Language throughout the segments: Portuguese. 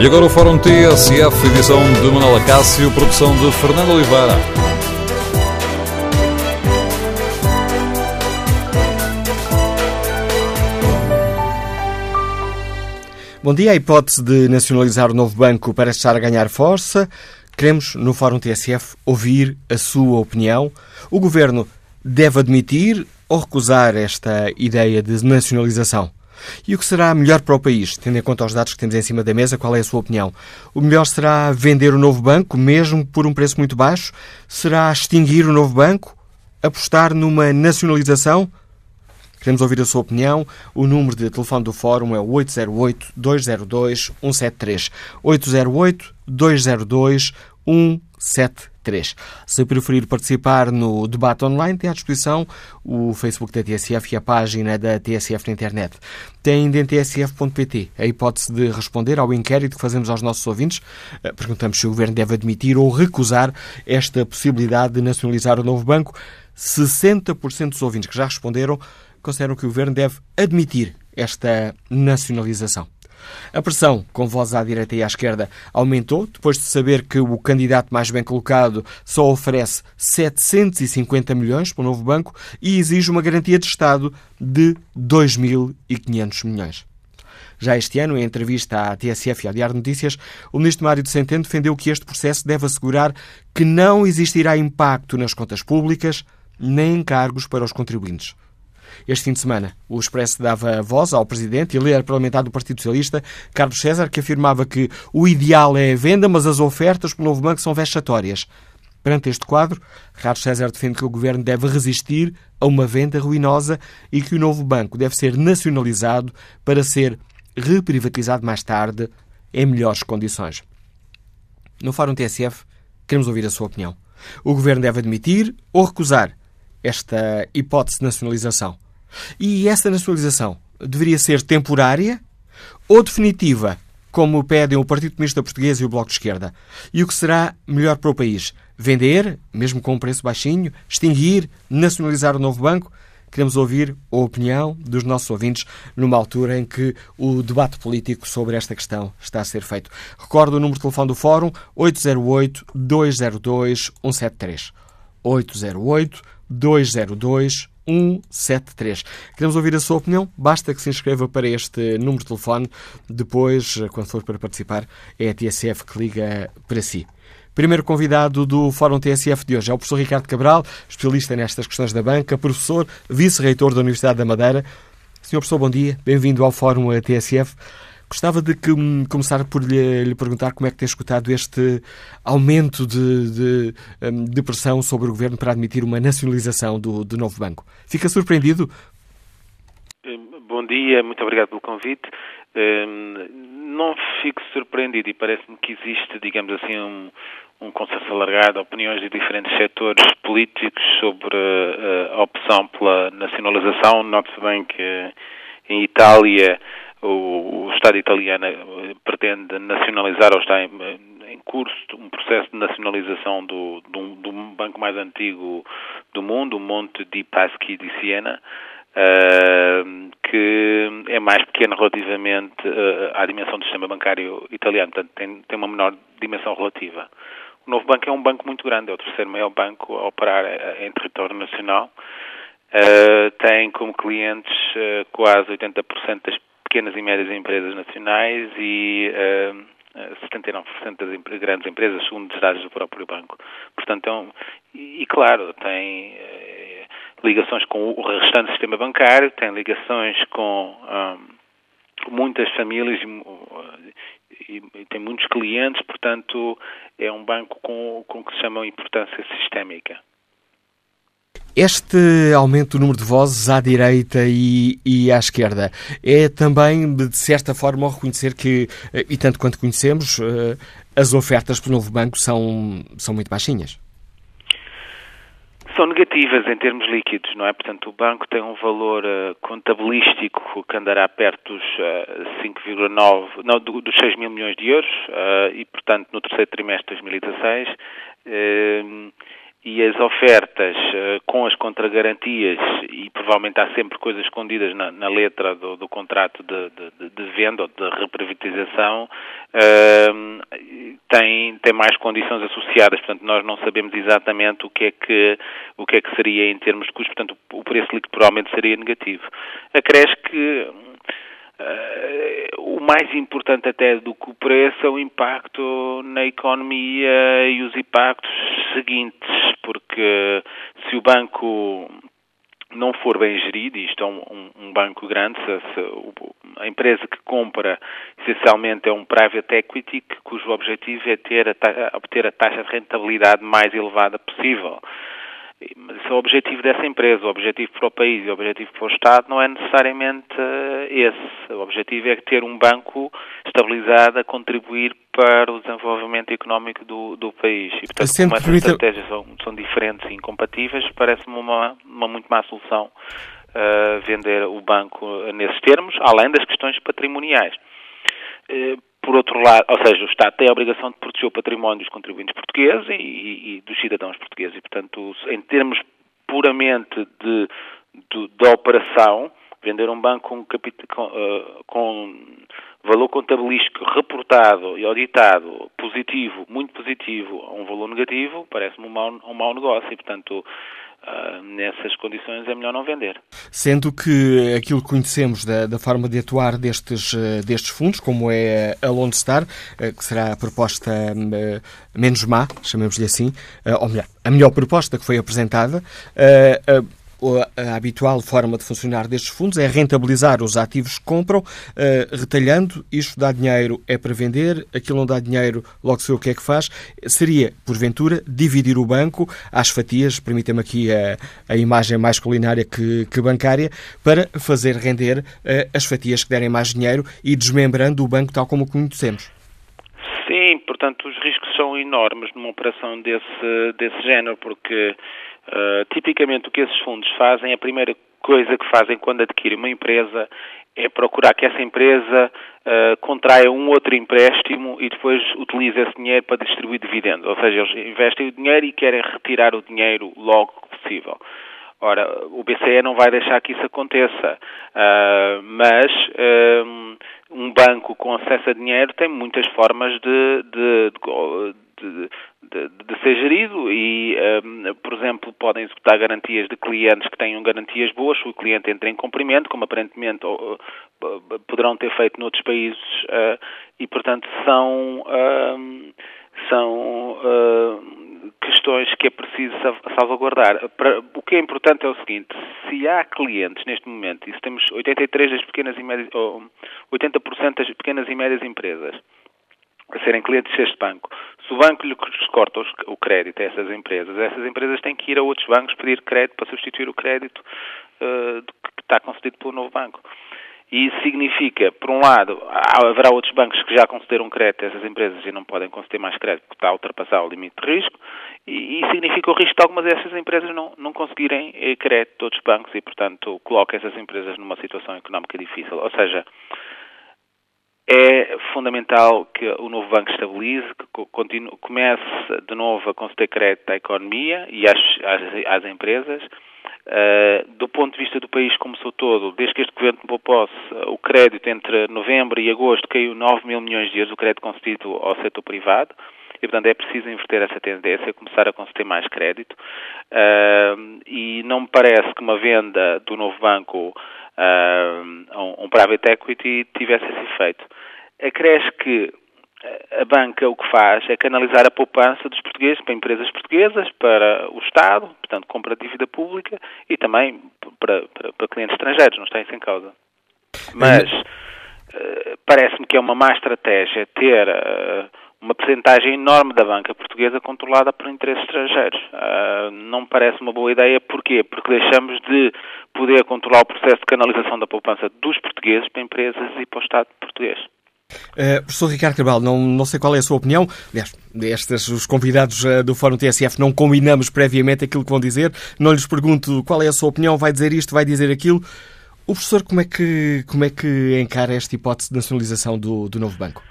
E agora o Fórum TSF, edição de Manuela Cássio, produção de Fernando Oliveira. Bom dia. A hipótese de nacionalizar o novo banco parece estar a ganhar força. Queremos, no Fórum TSF, ouvir a sua opinião. O Governo deve admitir ou recusar esta ideia de nacionalização? E o que será melhor para o país, tendo em conta os dados que temos em cima da mesa, qual é a sua opinião? O melhor será vender o novo banco, mesmo por um preço muito baixo? Será extinguir o novo banco? Apostar numa nacionalização? Queremos ouvir a sua opinião. O número de telefone do Fórum é o 808-202-173. 808-202-173. 3. Se preferir participar no debate online, tem à disposição o Facebook da TSF e a página da TSF na internet. Tem em tsf.pt a hipótese de responder ao inquérito que fazemos aos nossos ouvintes. Eh, perguntamos se o Governo deve admitir ou recusar esta possibilidade de nacionalizar o novo banco. 60% dos ouvintes que já responderam consideram que o Governo deve admitir esta nacionalização. A pressão, com voz à direita e à esquerda, aumentou depois de saber que o candidato mais bem colocado só oferece 750 milhões para o novo banco e exige uma garantia de Estado de 2.500 milhões. Já este ano, em entrevista à TSF e ao Diário de Notícias, o ministro Mário de Centeno defendeu que este processo deve assegurar que não existirá impacto nas contas públicas nem encargos para os contribuintes. Este fim de semana, o Expresso dava voz ao presidente e líder parlamentar do Partido Socialista, Carlos César, que afirmava que o ideal é a venda, mas as ofertas pelo novo banco são vexatórias. Perante este quadro, Carlos César defende que o governo deve resistir a uma venda ruinosa e que o novo banco deve ser nacionalizado para ser reprivatizado mais tarde em melhores condições. No Fórum TSF, queremos ouvir a sua opinião. O governo deve admitir ou recusar esta hipótese de nacionalização. E essa nacionalização deveria ser temporária ou definitiva, como pedem o Partido Comunista Português e o Bloco de Esquerda? E o que será melhor para o país? Vender, mesmo com um preço baixinho? Extinguir? Nacionalizar o novo banco? Queremos ouvir a opinião dos nossos ouvintes numa altura em que o debate político sobre esta questão está a ser feito. Recordo o número de telefone do Fórum 808-202-173. 808 202 173. Queremos ouvir a sua opinião? Basta que se inscreva para este número de telefone. Depois, quando for para participar, é a TSF que liga para si. Primeiro convidado do Fórum TSF de hoje é o professor Ricardo Cabral, especialista nestas questões da banca, professor, vice-reitor da Universidade da Madeira. Senhor professor, bom dia. Bem-vindo ao Fórum TSF. Gostava de que, hum, começar por lhe, lhe, perguntar como é que tem escutado este aumento de, de, hum, de, pressão sobre o Governo para admitir uma nacionalização do, do novo banco. Fica surpreendido? Hum, bom dia, muito obrigado pelo convite. Não fico surpreendido e parece-me que existe, digamos assim, um, um consenso alargado, opiniões de diferentes setores políticos sobre a opção pela nacionalização. Note-se bem que em Itália o, o Estado italiano eh, pretende nacionalizar ou está em, em curso um processo de nacionalização do, do, do, banco mais antigo do mundo, o Monte di Paschi di Siena, uh, que é mais pequeno relativamente uh, à dimensão do sistema bancário italiano, portanto tem, tem uma menor dimensão relativa. O novo banco é um banco muito grande, é o terceiro maior banco a operar em território nacional. Uh, tem como clientes quase 80% das pequenas e médias empresas nacionais e uh, eh, 79% das grandes empresas, segundo os dados do próprio banco. Portanto, é um, e, e, claro, tem uh, ligações com o restante sistema bancário, tem ligações com um, muitas famílias e, e, tem muitos clientes, portanto, é um banco com, com que se chama importância sistémica. Este aumento do número de vozes à direita e, e, à esquerda é também, de certa forma, reconhecer que, eh, e tanto quanto conhecemos, eh, as ofertas para o novo banco são, são muito baixinhas? São negativas em termos líquidos, não é? Portanto, o banco tem um valor uh, contabilístico que andará perto dos uh, 5,9, não, dos 6 mil milhões de euros e, portanto, no terceiro trimestre de 2016 e as ofertas uh, com as contragarantias, e provavelmente há sempre coisas escondidas na, na letra do, do contrato de, de, de, venda ou de reprivatização, uh, tem, tem mais condições associadas. Portanto, nós não sabemos exatamente o que é que, o que, é que seria em termos de custos. Portanto, o preço líquido provavelmente seria negativo. Acresce que Uh, o mais importante até do que o preço é o impacto na economia e os impactos seguintes, porque se o banco não for bem gerido, isto é um, um, banco grande, se, se, a empresa que compra essencialmente é um private equity, cujo objetivo é ter a, obter a taxa de rentabilidade mais elevada possível. O objetivo dessa empresa. O objetivo para o país e o objetivo para o Estado não é necessariamente eh, esse. O objetivo é ter um banco estabilizado a contribuir para o desenvolvimento económico do, do país. E, portanto, como essas permita... estratégias são, são, diferentes e incompatíveis, parece-me uma, uma muito má solução uh, vender o banco nesses termos, além das questões patrimoniais. Uh, por outro lado, ou seja, o Estado tem a obrigação de proteger o património dos contribuintes portugueses e, e, e dos cidadãos portugueses. E, portanto, em termos puramente de, de, de operação, vender um banco com, com, uh, com valor contabilístico reportado e auditado positivo, muito positivo, a um valor negativo, parece-me um mau, um mau negócio. E, portanto, Uh, nessas condições é melhor não vender. Sendo que aquilo que conhecemos da, da forma de atuar destes, uh, destes fundos, como é a Lone Star, uh, que será a proposta menos má, chamemos-lhe assim, ou melhor, a melhor proposta que foi apresentada, a habitual forma de funcionar destes fundos é rentabilizar os ativos que compram, uh, retalhando. Isto dá dinheiro é para vender, aquilo não dá dinheiro, logo sei o que é que faz. Seria, porventura, dividir o banco às fatias, permita-me aqui a, a, imagem mais culinária que, que bancária, para fazer render uh, as fatias que derem mais dinheiro e desmembrando o banco tal como o conhecemos. Sim, portanto, os riscos são enormes numa operação desse, desse género, porque Uh, tipicamente o que esses fundos fazem, a primeira coisa que fazem quando adquirem uma empresa é procurar que essa empresa uh, contraia um outro empréstimo e depois utilize esse dinheiro para distribuir dividendos. Ou seja, eles investem o dinheiro e querem retirar o dinheiro logo que possível. Ora, o BCE não vai deixar que isso aconteça, uh, mas um banco com acesso a dinheiro tem muitas formas de, de, de, de, de ser gerido e, um, por exemplo, podem executar garantias de clientes que tenham garantias boas se o cliente entra em cumprimento, como aparentemente uh, poderão ter feito noutros países uh, e, portanto, são, uh, são questões que é preciso salvaguardar. o que é importante é o seguinte, se há clientes neste momento, e se temos 83 das pequenas e médias, ou 80% das pequenas e médias empresas, a serem clientes deste banco. Se o banco lhe corta o crédito a essas empresas, essas empresas têm que ir a outros bancos pedir crédito para substituir o crédito uh, que está concedido pelo novo banco. E isso significa, por um lado, haverá outros bancos que já concederam crédito a essas empresas e não podem conceder mais crédito porque está a ultrapassar o limite de risco, e, e significa o risco de algumas dessas empresas não, não conseguirem eh, crédito de outros bancos e, portanto, coloca essas empresas numa situação económica difícil. Ou seja, é fundamental que o novo banco estabilize, que continue, comece de novo a conceder crédito à economia e às, às, às empresas. Uh, do ponto de vista do país como sou todo, desde que este governo tomou posse, o crédito entre novembro e agosto caiu 9 mil milhões de euros, o crédito concedido ao setor privado, e portanto é preciso inverter essa tendência, começar a conceder mais crédito, uh, e não me parece que uma venda do novo banco um, um private equity tivesse esse efeito. Acresce que a banca o que faz é canalizar a poupança dos portugueses para empresas portuguesas, para o Estado, portanto compra dívida pública e também para, para, para clientes estrangeiros, não está isso em causa. Mas uh, parece-me que é uma má estratégia ter uh, uma percentagem enorme da banca portuguesa controlada por interesses estrangeiros. Uh, não parece uma boa ideia. Porquê? Porque deixamos de poder controlar o processo de canalização da poupança dos portugueses para empresas e para o Estado português. Uh, professor Ricardo Cabral, não, não sei qual é a sua opinião. Aliás, estes, os convidados uh, do Fórum TSF não combinamos previamente aquilo que vão dizer. Não lhes pergunto qual é a sua opinião, vai dizer isto, vai dizer aquilo. O professor, como é que, como é que encara esta hipótese de nacionalização do, do novo banco?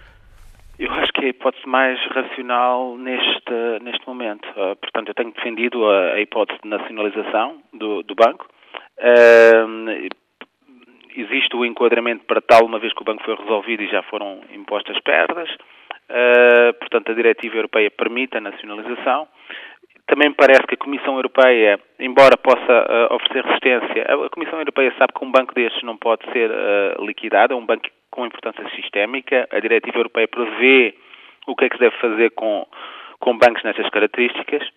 Que é a hipótese mais racional neste, neste momento. Uh, portanto, eu tenho defendido a, a hipótese de nacionalização do, do banco. Uh, existe o enquadramento para tal, uma vez que o banco foi resolvido e já foram impostas perdas. Uh, portanto, a diretiva europeia permite a nacionalização. Também parece que a Comissão Europeia, embora possa uh, oferecer resistência, a Comissão Europeia sabe que um banco destes não pode ser uh, liquidado, é um banco com importância sistémica. A diretiva europeia prevê o que é que se deve fazer com, com bancos nestas características.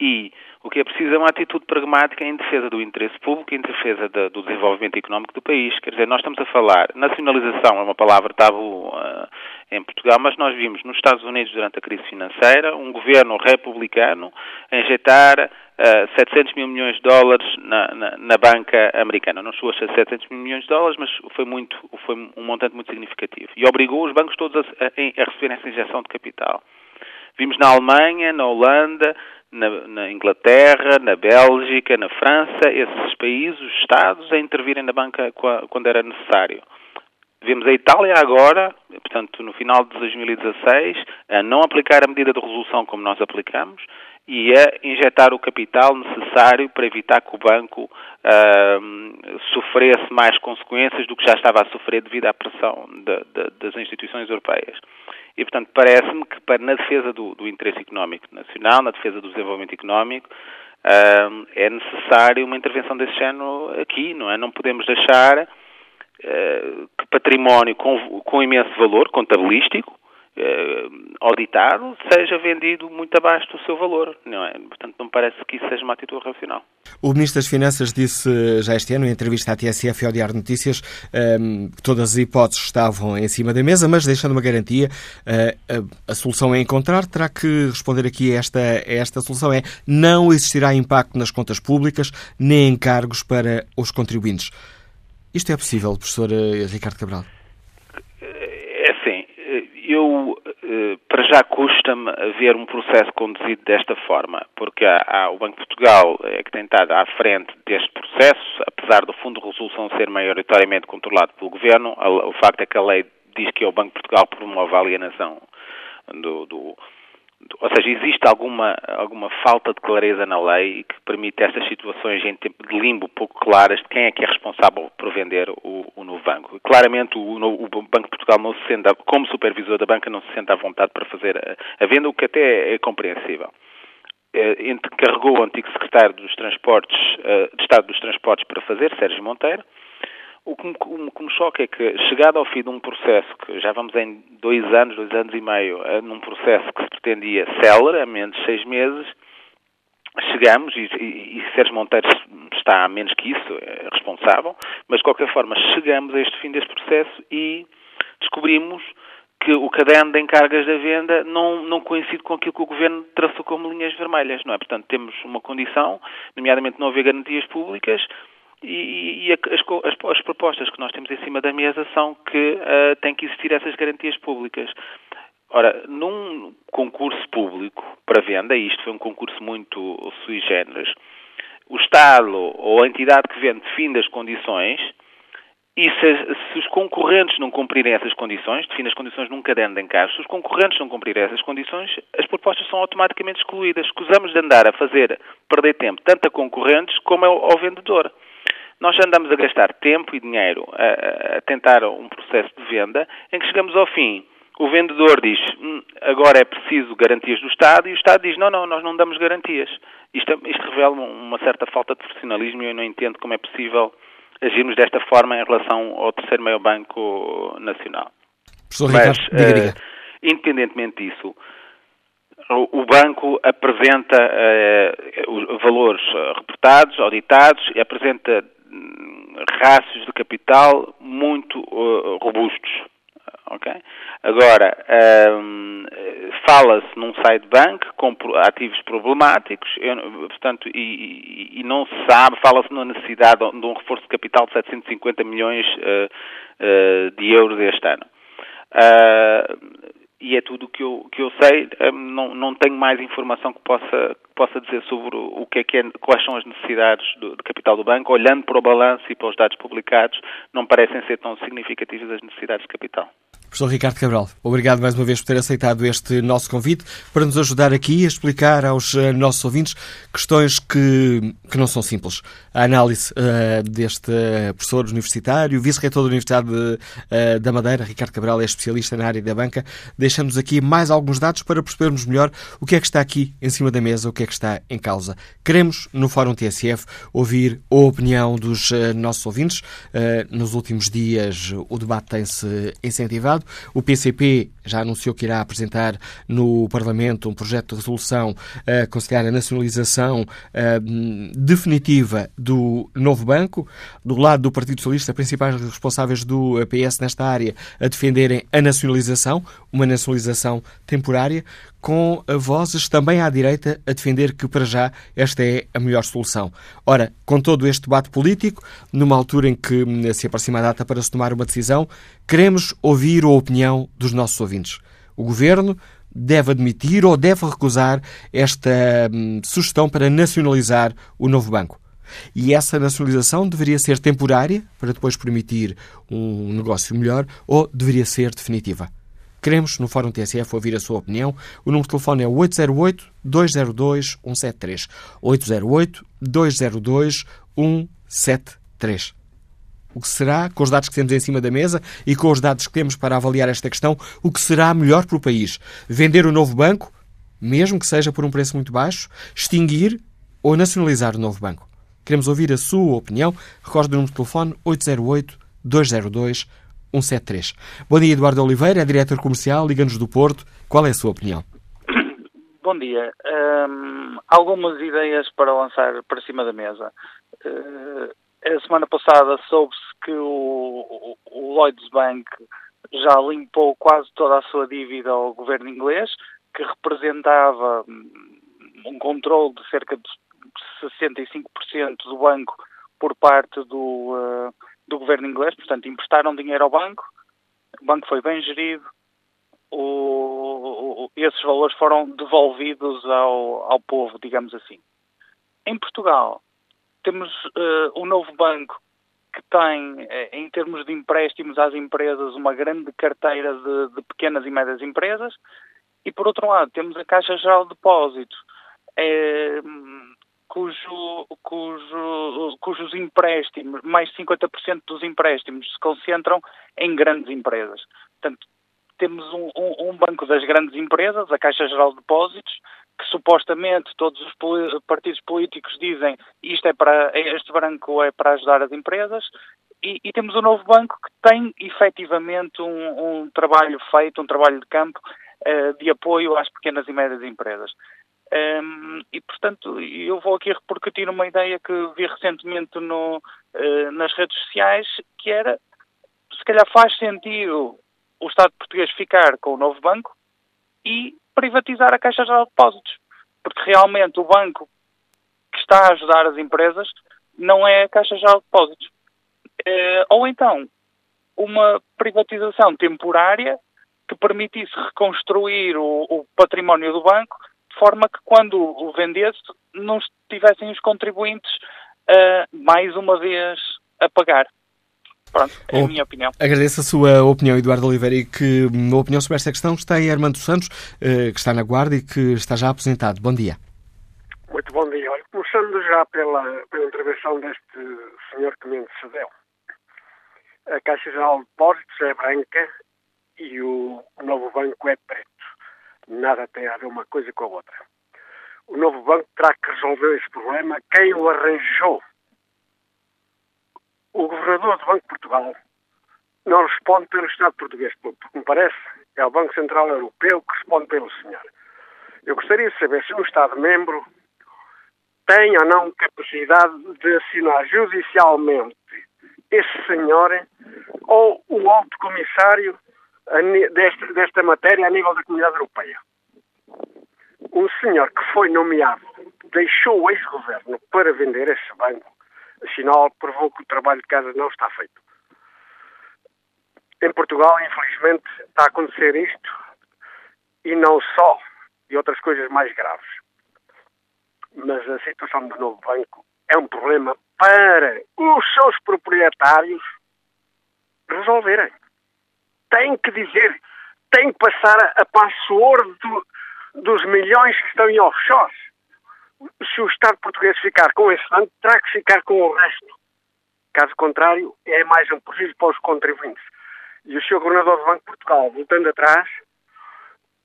E o que é preciso é uma atitude pragmática em defesa do interesse público, em defesa de, do desenvolvimento económico do país. Quer dizer, nós estamos a falar, nacionalização é uma palavra tabu uh, em Portugal, mas nós vimos nos Estados Unidos, durante a crise financeira, um governo republicano a injetar uh, 700 mil milhões de dólares na, na, na, banca americana. Não chegou a ser 700 mil milhões de dólares, mas foi, muito, foi um montante muito significativo. E obrigou os bancos todos a, a, a receberem essa injeção de capital. Vimos na Alemanha, na Holanda, na, na, Inglaterra, na Bélgica, na França, esses países, os Estados, a intervirem na banca quando era necessário. Vemos a Itália agora, portanto, no final de 2016, a não aplicar a medida de resolução como nós aplicamos e a injetar o capital necessário para evitar que o banco uh, sofresse mais consequências do que já estava a sofrer devido à pressão de, de, das instituições europeias. E, portanto, parece-me que para, na defesa do, do, interesse económico nacional, na defesa do desenvolvimento económico, uh, é necessário uma intervenção desse género aqui, não é? Não podemos deixar que património com, com imenso valor contabilístico, eh, auditado seja vendido muito abaixo do seu valor. Não é? Portanto, não parece que isso seja uma atitude racional. O Ministro das Finanças disse já este ano, em entrevista à TSF e ao Diário Notícias, ehm, que todas as hipóteses estavam em cima da mesa, mas deixando uma garantia, eh, a, a, solução é encontrar. Terá que responder aqui a esta, a esta solução: é não existirá impacto nas contas públicas nem encargos para os contribuintes. Isto é possível, professor eh, Ricardo Cabral? eu, eh, para já custa-me ver um processo conduzido desta forma, porque há, há, o Banco de Portugal é que tem estado à frente deste processo, apesar do Fundo de Resolução ser maioritariamente controlado pelo Governo, o facto é que a lei diz que é o Banco de Portugal promove a alienação do, do ou seja, existe alguma, alguma falta de clareza na lei que permite estas situações em tempo de limbo pouco claras de quem é que é responsável por vender o, o novo banco. Claramente, o, o, Banco de Portugal, não se sente, como supervisor da banca, não se sente à vontade para fazer a, a venda, o que até é compreensível é, encarregou o antigo secretário dos Transportes, eh, de Estado dos Transportes para fazer, Sérgio Monteiro, o que, me, o que me choca é que, chegado ao fim de um processo, que já vamos em dois anos, dois anos e meio, eh, num processo que se pretendia célere, a menos de seis meses, chegamos, e, e, e Sérgio Monteiro está a menos que isso, é responsável, mas de qualquer forma chegamos a este fim deste processo e descobrimos que o caderno de encargas da venda não, não coincide com aquilo que o Governo traçou como linhas vermelhas, não é? Portanto, temos uma condição, nomeadamente não haver garantias públicas, e, e as, as, as, propostas que nós temos em cima da mesa são que uh, tem que existir essas garantias públicas. Ora, num concurso público para venda, e isto foi um concurso muito sui generis, o Estado ou a entidade que vende define as condições e se, se, os concorrentes não cumprirem essas condições, define as condições num caderno de encargos, se os concorrentes não cumprirem essas condições, as propostas são automaticamente excluídas. Escusamos de andar a fazer perder tempo tanto a concorrentes como ao, ao vendedor. Nós andamos a gastar tempo e dinheiro a, a tentar um processo de venda em que chegamos ao fim. O vendedor diz, hum, agora é preciso garantias do Estado, e o Estado diz, não, não, nós não damos garantias. Isto, isto revela uma certa falta de profissionalismo e eu não entendo como é possível agirmos desta forma em relação ao terceiro maior banco nacional. Professor Mas, Ricardo, diga, diga. Uh, independentemente disso, o banco apresenta uh, os valores reportados, auditados, e apresenta rácios de capital muito uh, robustos. Okay? Agora, um, fala-se num side bank com ativos problemáticos, eu, portanto, e, e, não se sabe, fala-se na necessidade de um reforço de capital de 750 milhões uh, uh, de euros este ano. Uh, e é tudo o que eu, que eu sei. Não, não tenho mais informação que possa, que possa dizer sobre o que é que é, quais são as necessidades do, de capital do banco. Olhando para o balanço e para os dados publicados, não parecem ser tão significativas as necessidades de capital. Professor Ricardo Cabral, obrigado mais uma vez por ter aceitado este nosso convite para nos ajudar aqui a explicar aos uh, nossos ouvintes questões que, que não são simples. A análise uh, deste professor universitário, vice-reitor da Universidade de, uh, da Madeira, Ricardo Cabral, é especialista na área da banca. Deixamos aqui mais alguns dados para percebermos melhor o que é que está aqui em cima da mesa, o que é que está em causa. Queremos, no Fórum TSF, ouvir a opinião dos nossos ouvintes. nos últimos dias, o debate tem-se incentivado. O PCP já anunciou que irá apresentar no Parlamento um projeto de resolução a aconselhar a nacionalização uh, definitiva do novo banco. Do lado do Partido Socialista, principais responsáveis do PS nesta área a defenderem a nacionalização, uma nacionalização temporária, com vozes também à direita a defender que, para já, esta é a melhor solução. Ora, com todo este debate político, numa altura em que hum, se aproxima a data para se tomar uma decisão, queremos ouvir a opinião dos nossos ouvintes. O Governo deve admitir ou deve recusar esta hum, sugestão para nacionalizar o novo banco. E essa nacionalização deveria ser temporária, para depois permitir um negócio melhor, ou deveria ser definitiva? Queremos, no Fórum TSF, ouvir a sua opinião. O número de telefone é 808-202-173. 808-202-173. O que será, com os dados que temos em cima da mesa e com os dados que temos para avaliar esta questão, o que será melhor para o país? Vender o novo banco, mesmo que seja por um preço muito baixo, extinguir ou nacionalizar o novo banco? Queremos ouvir a sua opinião. Recorde o número de telefone 808 202 173. Bom dia, Eduardo Oliveira, é diretor comercial, Liga-nos do Porto. Qual é a sua opinião? Bom dia. Um, algumas ideias para lançar para cima da mesa. Uh, a semana passada soube-se que o, o Lloyds Bank já limpou quase toda a sua dívida ao governo inglês, que representava um controle de cerca de 65% do banco por parte do, uh, do governo inglês, portanto, emprestaram dinheiro ao banco, o banco foi bem gerido, o, o, esses valores foram devolvidos ao, ao povo, digamos assim. Em Portugal, temos uh, um novo banco que tem, eh, em termos de empréstimos às empresas, uma grande carteira de, de pequenas e médias empresas, e por outro lado, temos a Caixa Geral de Depósitos, é, cujo, cujo, cujos empréstimos, mais de 50% dos empréstimos se concentram em grandes empresas. Portanto, temos um, um, um, banco das grandes empresas, a Caixa Geral de Depósitos, que supostamente todos os partidos políticos dizem isto é para este banco é para ajudar as empresas e, e temos um novo banco que tem efetivamente um, um trabalho feito, um trabalho de campo uh, de apoio às pequenas e médias empresas. Um, e, portanto, eu vou aqui repercutir uma ideia que vi recentemente no, uh, nas redes sociais, que era, se calhar faz sentido o Estado português ficar com o novo banco e privatizar a Caixa Geral de Depósitos. Porque realmente o banco que está a ajudar as empresas não é a Caixa Geral de Depósitos. Uh, ou então, uma privatização temporária que permitisse reconstruir o, o património do banco de forma que quando o vendesse não estivessem os contribuintes uh, mais uma vez a pagar. Pronto, é a minha opinião. Agradeço a sua opinião, Eduardo Oliveira, e que a opinião sobre esta questão está em Armando Santos, uh, que está na guarda e que está já aposentado. Bom dia. Muito bom dia. Olha, começando já pela, pela intervenção deste senhor que me antecedeu. A Caixa Geral de Depósitos é branca e o novo banco é preto nada tem a ver uma coisa com a outra. O novo banco terá que resolver esse problema. Quem o arranjou? O governador do Banco de Portugal não responde pelo Estado português, porque me parece é o Banco Central Europeu que responde pelo senhor. Eu gostaria de saber se um Estado-membro tem ou não capacidade de assinar judicialmente esse senhor ou o alto comissário desta, desta matéria a nível da comunidade europeia. Um senhor que foi nomeado deixou o ex-governo para vender esse banco, sinal provou que o trabalho de casa não está feito. Em Portugal, infelizmente, está a acontecer isto e não só, e outras coisas mais graves. Mas a situação do novo banco é um problema para os seus proprietários resolverem tem que dizer, tem que passar a, a password do, dos milhões que estão em offshores. Se o Estado português ficar com esse banco, terá que ficar com o resto. Caso contrário, é mais um prejuízo para os contribuintes. E o Sr. Governador do Banco de Portugal, voltando atrás,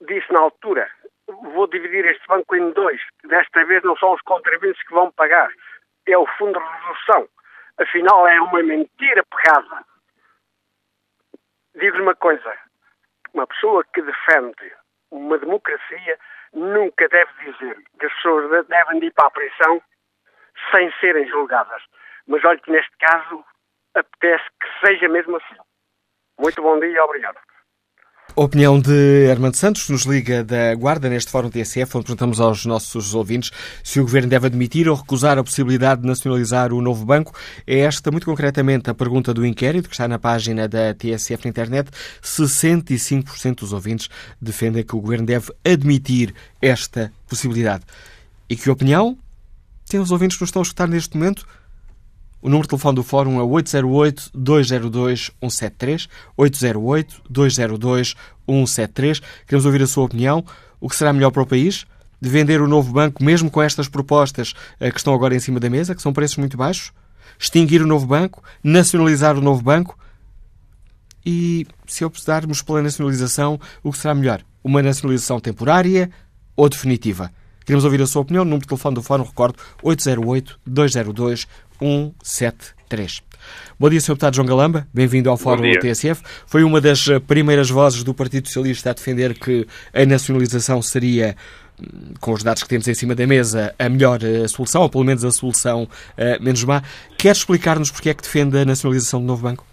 disse na altura: vou dividir este banco em dois. Desta vez não são os contribuintes que vão pagar, é o Fundo de Resolução. Afinal, é uma mentira pegada. Digo-lhe uma coisa: uma pessoa que defende uma democracia nunca deve dizer que as pessoas devem ir para a prisão sem serem julgadas. Mas olha que neste caso apetece que seja mesmo assim. Muito bom dia e obrigado. Opinião de Armando Santos, nos liga da Guarda neste Fórum TSF, onde perguntamos aos nossos ouvintes se o Governo deve admitir ou recusar a possibilidade de nacionalizar o novo banco. É esta, muito concretamente, a pergunta do inquérito, que está na página da TSF na internet. 65% dos ouvintes defendem que o Governo deve admitir esta possibilidade. E que opinião têm os ouvintes que nos estão a escutar neste momento? O número de telefone do Fórum é 808-202-173. 808-202-173. Queremos ouvir a sua opinião. O que será melhor para o país? De vender o novo banco, mesmo com estas propostas eh, que estão agora em cima da mesa, que são preços muito baixos? Extinguir o novo banco? Nacionalizar o novo banco? E se optarmos pela nacionalização, o que será melhor? Uma nacionalização temporária ou definitiva? Queremos ouvir a sua opinião. O número de telefone do Fórum, recordo, 808-202-173. Bom dia, Sr. Deputado João Galamba. Bem-vindo ao Fórum TSF. Foi uma das eh, primeiras vozes do Partido Socialista a defender que a nacionalização seria hum, com os dados que temos em cima da mesa, a melhor eh, solução, ou pelo menos a solução uh, menos má. Quer explicar-nos porque é que defende a nacionalização do novo banco?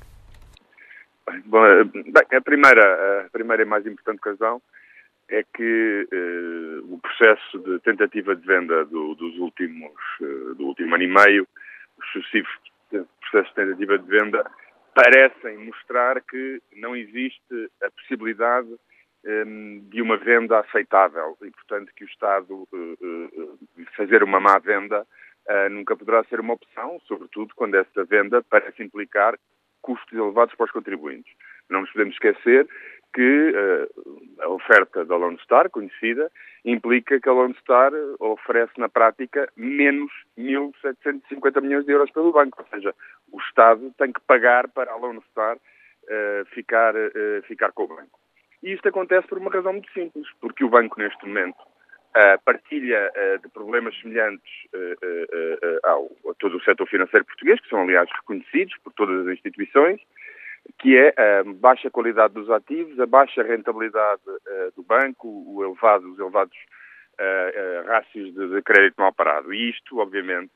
Bom, bem, a primeira, a primeira e mais importante razão é que o processo de tentativa de venda do, dos últimos, do último ano e meio, os sucessivos processos de tentativa de venda, parecem mostrar que não existe a possibilidade um, ehm, de uma venda aceitável e, portanto, que o Estado uh, fazer uma má venda nunca poderá ser uma opção, sobretudo quando essa venda parece implicar custos elevados para os contribuintes. Não nos podemos esquecer que uh, a oferta da Lone Star, conhecida, implica que a Lone Star oferece na prática menos 1.750 milhões de euros pelo banco. Ou seja, o Estado tem que pagar para a Lone Star uh, ficar, uh, ficar com o banco. E isto acontece por uma razão muito simples, porque o banco, neste momento, partilha de problemas semelhantes ao, a todo o setor financeiro português, que são, aliás, reconhecidos por todas as instituições, que é a baixa qualidade dos ativos, a baixa rentabilidade uh, do banco, o elevado, os elevados uh, uh, rácios de, de, crédito mal parado. E isto, obviamente,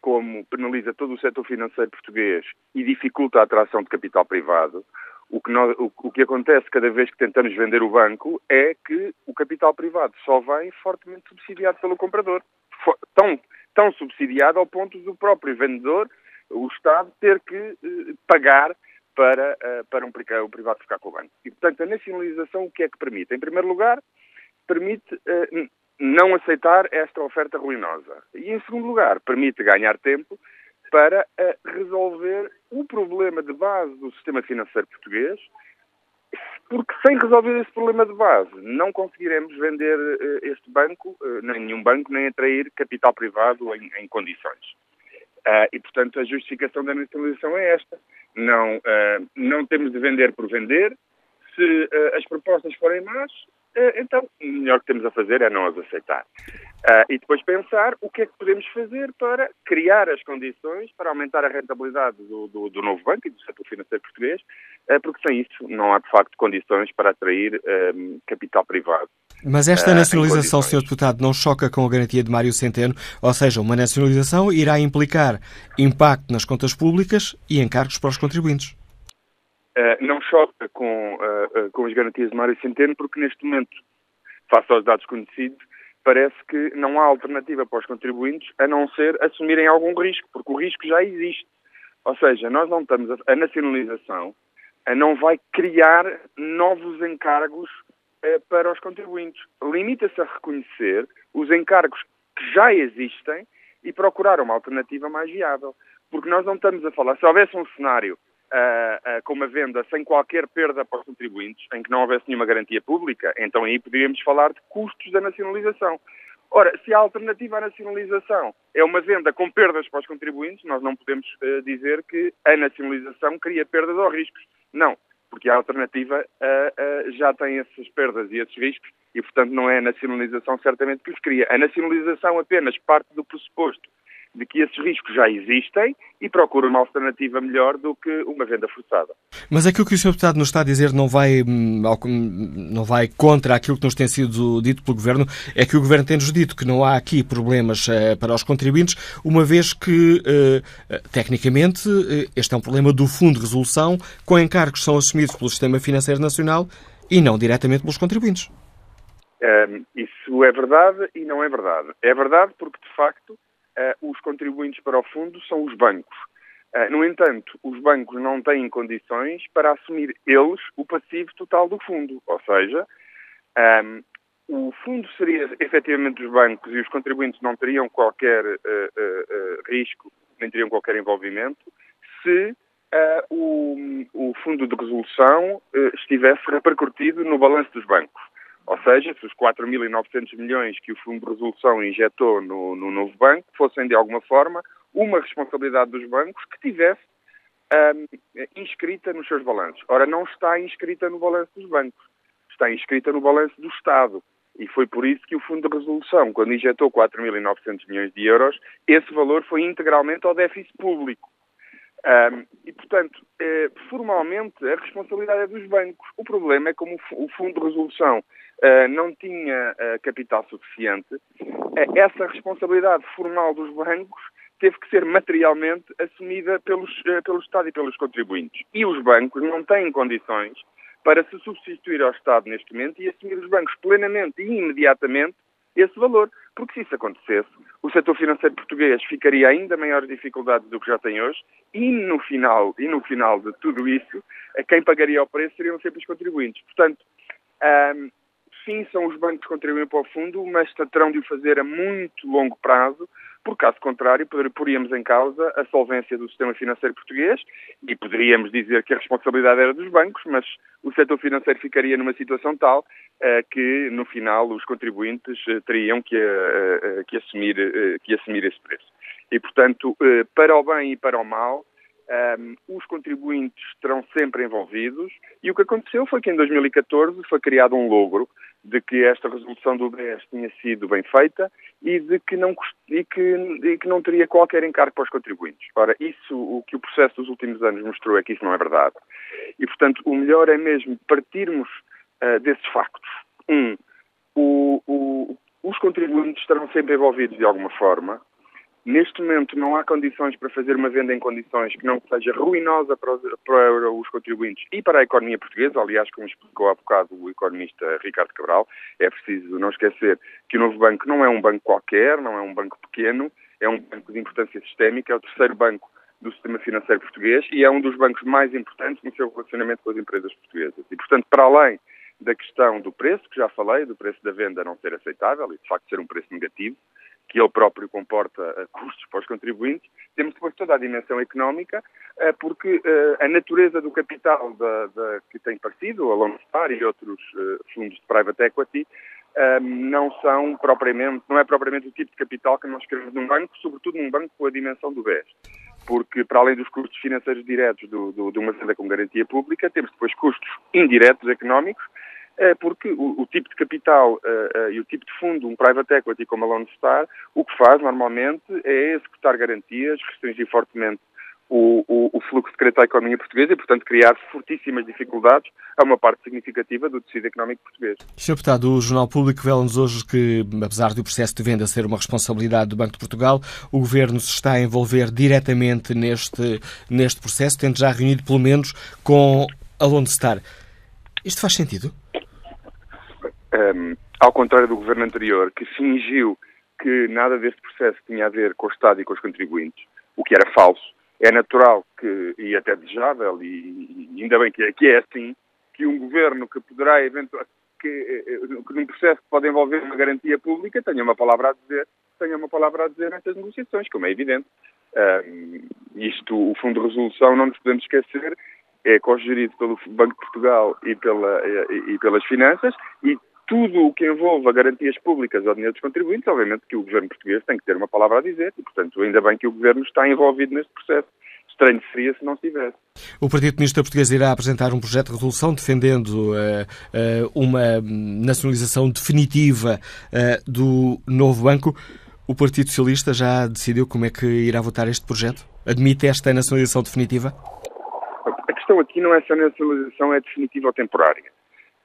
como penaliza todo o setor financeiro português e dificulta a atração de capital privado, o que, nós, o, o que acontece cada vez que tentamos vender o banco é que o capital privado só vem fortemente subsidiado pelo comprador. For, tão, tão subsidiado ao ponto do próprio vendedor, o Estado, ter que pagar para, uh, para um, o privado ficar com o banco. E, portanto, a nacionalização o que é que permite? Em primeiro lugar, permite uh, não aceitar esta oferta ruinosa. E, em segundo lugar, permite ganhar tempo para resolver o problema de base do sistema financeiro português, porque sem resolver esse problema de base não conseguiremos vender este banco, nem nenhum banco, nem atrair capital privado em, em condições. e, portanto, a justificação da nacionalização é esta não, uh, não temos de vender por vender. Se uh, as propostas forem más, uh, então o melhor que temos a fazer é não as aceitar. E depois pensar o que é que podemos fazer para criar as condições para aumentar a rentabilidade do, do, do novo banco e do setor financeiro português, porque sem isso não há de facto condições para atrair capital privado. Mas esta nacionalização, Sr. Deputado, não choca com a garantia de Mário Centeno? Ou seja, uma nacionalização irá implicar impacto nas contas públicas e encargos para os contribuintes. Uh, não choca com, uh, uh, com as garantias de Mário Centeno, porque neste momento, face aos dados conhecidos, parece que não há alternativa para os contribuintes a não ser assumirem algum risco, porque o risco já existe. Ou seja, nós não estamos a, a nacionalização não vai criar novos encargos eh, para os contribuintes. Limita-se a reconhecer os encargos que já existem e procurar uma alternativa mais viável. Porque nós não estamos a falar, se houvesse um cenário com uma venda sem qualquer perda para os contribuintes, em que não houvesse nenhuma garantia pública, então aí poderíamos falar de custos da nacionalização. Ora, se a alternativa à nacionalização é uma venda com perdas para os contribuintes, nós não podemos uh, dizer que a nacionalização cria perdas ou riscos. Não, porque a alternativa uh, uh, já tem essas perdas e esses riscos e, portanto, não é a nacionalização certamente que os cria. A nacionalização apenas parte do pressuposto de que esses riscos já existem e procura uma alternativa melhor do que uma venda forçada. Mas aquilo que o Sr. Deputado nos está a dizer não vai, hum, não vai contra aquilo que nos tem sido dito pelo Governo, é que o Governo tem-nos dito que não há aqui problemas uh, para os contribuintes, uma vez que, uh, tecnicamente, uh, este é um problema do Fundo de Resolução, com encargos que são assumidos pelo Sistema Financeiro Nacional e não diretamente pelos contribuintes. Um, isso é verdade e não é verdade. É verdade porque, de facto, os contribuintes para o fundo são os bancos. Uh, no entanto, os bancos não têm condições para assumir eles o passivo total do fundo. Ou seja, um, o fundo seria efetivamente dos bancos e os contribuintes não teriam qualquer uh, risco, nem teriam qualquer envolvimento, se o, o, fundo de resolução estivesse repercutido no balanço dos bancos. Ou seja, se os 4.900 milhões que o Fundo de Resolução injetou no, no, novo banco fossem, de alguma forma, uma responsabilidade dos bancos que tivesse um, inscrita nos seus balanços. Ora, não está inscrita no balanço dos bancos, está inscrita no balanço do Estado. E foi por isso que o Fundo de Resolução, quando injetou 4.900 milhões de euros, esse valor foi integralmente ao déficit público. Um, e, portanto, eh, formalmente, a responsabilidade é dos bancos. O problema é como o Fundo de Resolução não tinha uh, capital suficiente, uh, essa responsabilidade formal dos bancos teve que ser materialmente assumida pelos, pelo Estado e pelos contribuintes. E os bancos não têm condições para se substituir ao Estado neste momento e assumir os bancos plenamente e imediatamente esse valor. Porque se isso acontecesse, o setor financeiro português ficaria ainda maiores dificuldades do que já tem hoje e no final, e no final de tudo isso, quem pagaria o preço seriam sempre os contribuintes. Portanto, um, sim, são os bancos que contribuem para o fundo, mas terão de o fazer a muito longo prazo, por caso contrário, poríamos em causa a solvência do sistema financeiro português e poderíamos dizer que a responsabilidade era dos bancos, mas o setor financeiro ficaria numa situação tal uh, que, no final, os contribuintes uh, teriam que, uh, que, assumir, que assumir esse preço. E, portanto, para o bem e para o mal, um, os contribuintes estarão sempre envolvidos e o que aconteceu foi que em 2014 foi criado um logro de que esta resolução do BES tinha sido bem feita e de que não, e que, e que não teria qualquer encargo para os contribuintes. Ora, isso, o que o processo dos últimos anos mostrou é que isso não é verdade. E, portanto, o melhor é mesmo partirmos uh, desses factos. Um, o, o, os contribuintes estarão sempre envolvidos de alguma forma, Neste momento não há condições para fazer uma venda em condições que não seja ruinosa para os, para os, contribuintes e para a economia portuguesa. Aliás, como explicou há bocado o economista Ricardo Cabral, é preciso não esquecer que o novo banco não é um banco qualquer, não é um banco pequeno, é um banco de importância sistémica, é o terceiro banco do sistema financeiro português e é um dos bancos mais importantes no seu relacionamento com as empresas portuguesas. E, portanto, para além da questão do preço, que já falei, do preço da venda não ser aceitável e, de facto, ser um preço negativo, que ele próprio comporta custos para os contribuintes, temos depois toda a dimensão económica, uh, porque uh, a natureza do capital da, da, que tem parecido, a Lone Star e outros fundos de private equity, não são propriamente, não é propriamente o tipo de capital que nós queremos num banco, sobretudo num banco com a dimensão do BES. Porque, para além dos custos financeiros diretos do, do, de uma venda com garantia pública, temos depois custos indiretos económicos, é porque o, o, tipo de capital uh, uh, e o tipo de fundo, um private equity como a Lone Star, o que faz normalmente é executar garantias, restringir fortemente o, o, o, fluxo de crédito à economia portuguesa e, portanto, criar fortíssimas dificuldades a uma parte significativa do tecido económico português. Sr. Deputado, o Jornal Público revela-nos hoje que, apesar do processo de venda ser uma responsabilidade do Banco de Portugal, o Governo se está a envolver diretamente neste, neste processo, tendo já reunido pelo menos com a Lone Star. Isto faz sentido? Um, ao contrário do governo anterior, que fingiu que nada deste processo tinha a ver com o Estado e com os contribuintes, o que era falso. É natural que, e até desejável, e, e ainda bem que é, que é assim, que um governo que poderá eventualmente que, que num processo que pode envolver uma garantia pública tenha uma palavra a dizer, tenha uma palavra a dizer nessas negociações, como é evidente. Uh, isto, o Fundo de Resolução, não nos podemos esquecer, é cogerido pelo Banco de Portugal e, pela, e, e pelas finanças e tudo o que envolva garantias públicas ao dinheiro dos contribuintes, obviamente que o governo português tem que ter uma palavra a dizer e, portanto, ainda bem que o governo está envolvido neste processo. Estranho seria se não estivesse. O Partido Comunista Português irá apresentar um projeto de resolução defendendo uh, uh, uma nacionalização definitiva uh, do novo banco. O Partido Socialista já decidiu como é que irá votar este projeto? Admite esta nacionalização definitiva? A questão aqui não é se a nacionalização é definitiva ou temporária.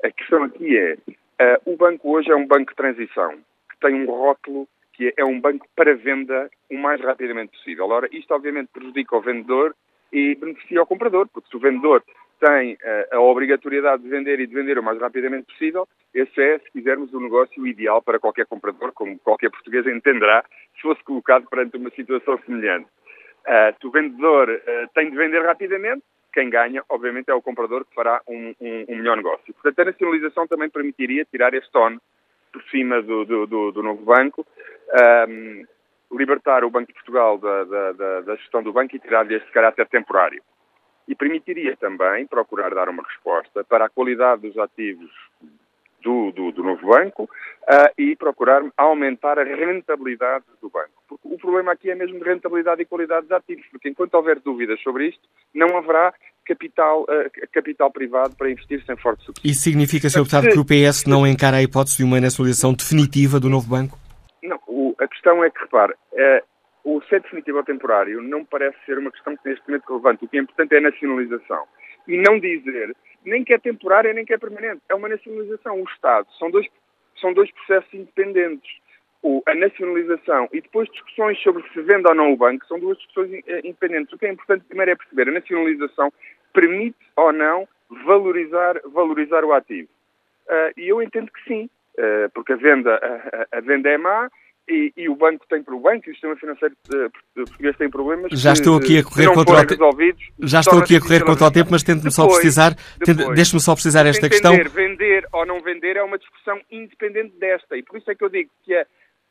A questão aqui é Uh, o banco hoje é um banco de transição, que tem um rótulo que é um banco para venda o mais rapidamente possível. Ora, isto obviamente prejudica o vendedor e beneficia o comprador, porque se o vendedor tem uh, a obrigatoriedade de vender e de vender o mais rapidamente possível, esse é, se quisermos, o negócio ideal para qualquer comprador, como qualquer português entenderá, se fosse colocado perante uma situação semelhante. Uh, se o vendedor uh, tem de vender rapidamente, quem ganha, obviamente, é o comprador que fará um, um, um melhor negócio. Portanto, a nacionalização também permitiria tirar este ON por cima do, do, do, do novo banco, um, libertar o Banco de Portugal da, da, da, da gestão do banco e tirar-lhe este caráter temporário. E permitiria também procurar dar uma resposta para a qualidade dos ativos do, do, do novo banco uh, e procurar aumentar a rentabilidade do banco. Porque o problema aqui é mesmo de rentabilidade e qualidade dos ativos, porque enquanto houver dúvidas sobre isto, não haverá capital, uh, capital privado para investir sem forte subsídio. Isso significa, Sr. Deputado, que o PS não encara a hipótese de uma nacionalização definitiva do novo banco? Não, o, a questão é que, repare, uh, o ser definitivo ou temporário não parece ser uma questão que neste momento relevante. O que é importante é a nacionalização. E não dizer nem que é temporária nem que é permanente. É uma nacionalização. O Estado são dois, são dois processos independentes. O, a nacionalização e depois discussões sobre se vende ou não o banco são duas discussões eh, independentes. O que é importante primeiro é perceber a nacionalização permite ou não valorizar, valorizar o ativo. Uh, e eu entendo que sim, uh, porque a venda, a, a, venda é má, e, e, o banco tem o banco e o sistema financeiro uh, português tem problemas já estou aqui a correr contra o tempo já estou aqui a correr contra o tempo mas tente-me só precisar deixe-me só precisar esta entender, questão. vender ou não vender é uma discussão independente desta. E por isso é que eu digo que a,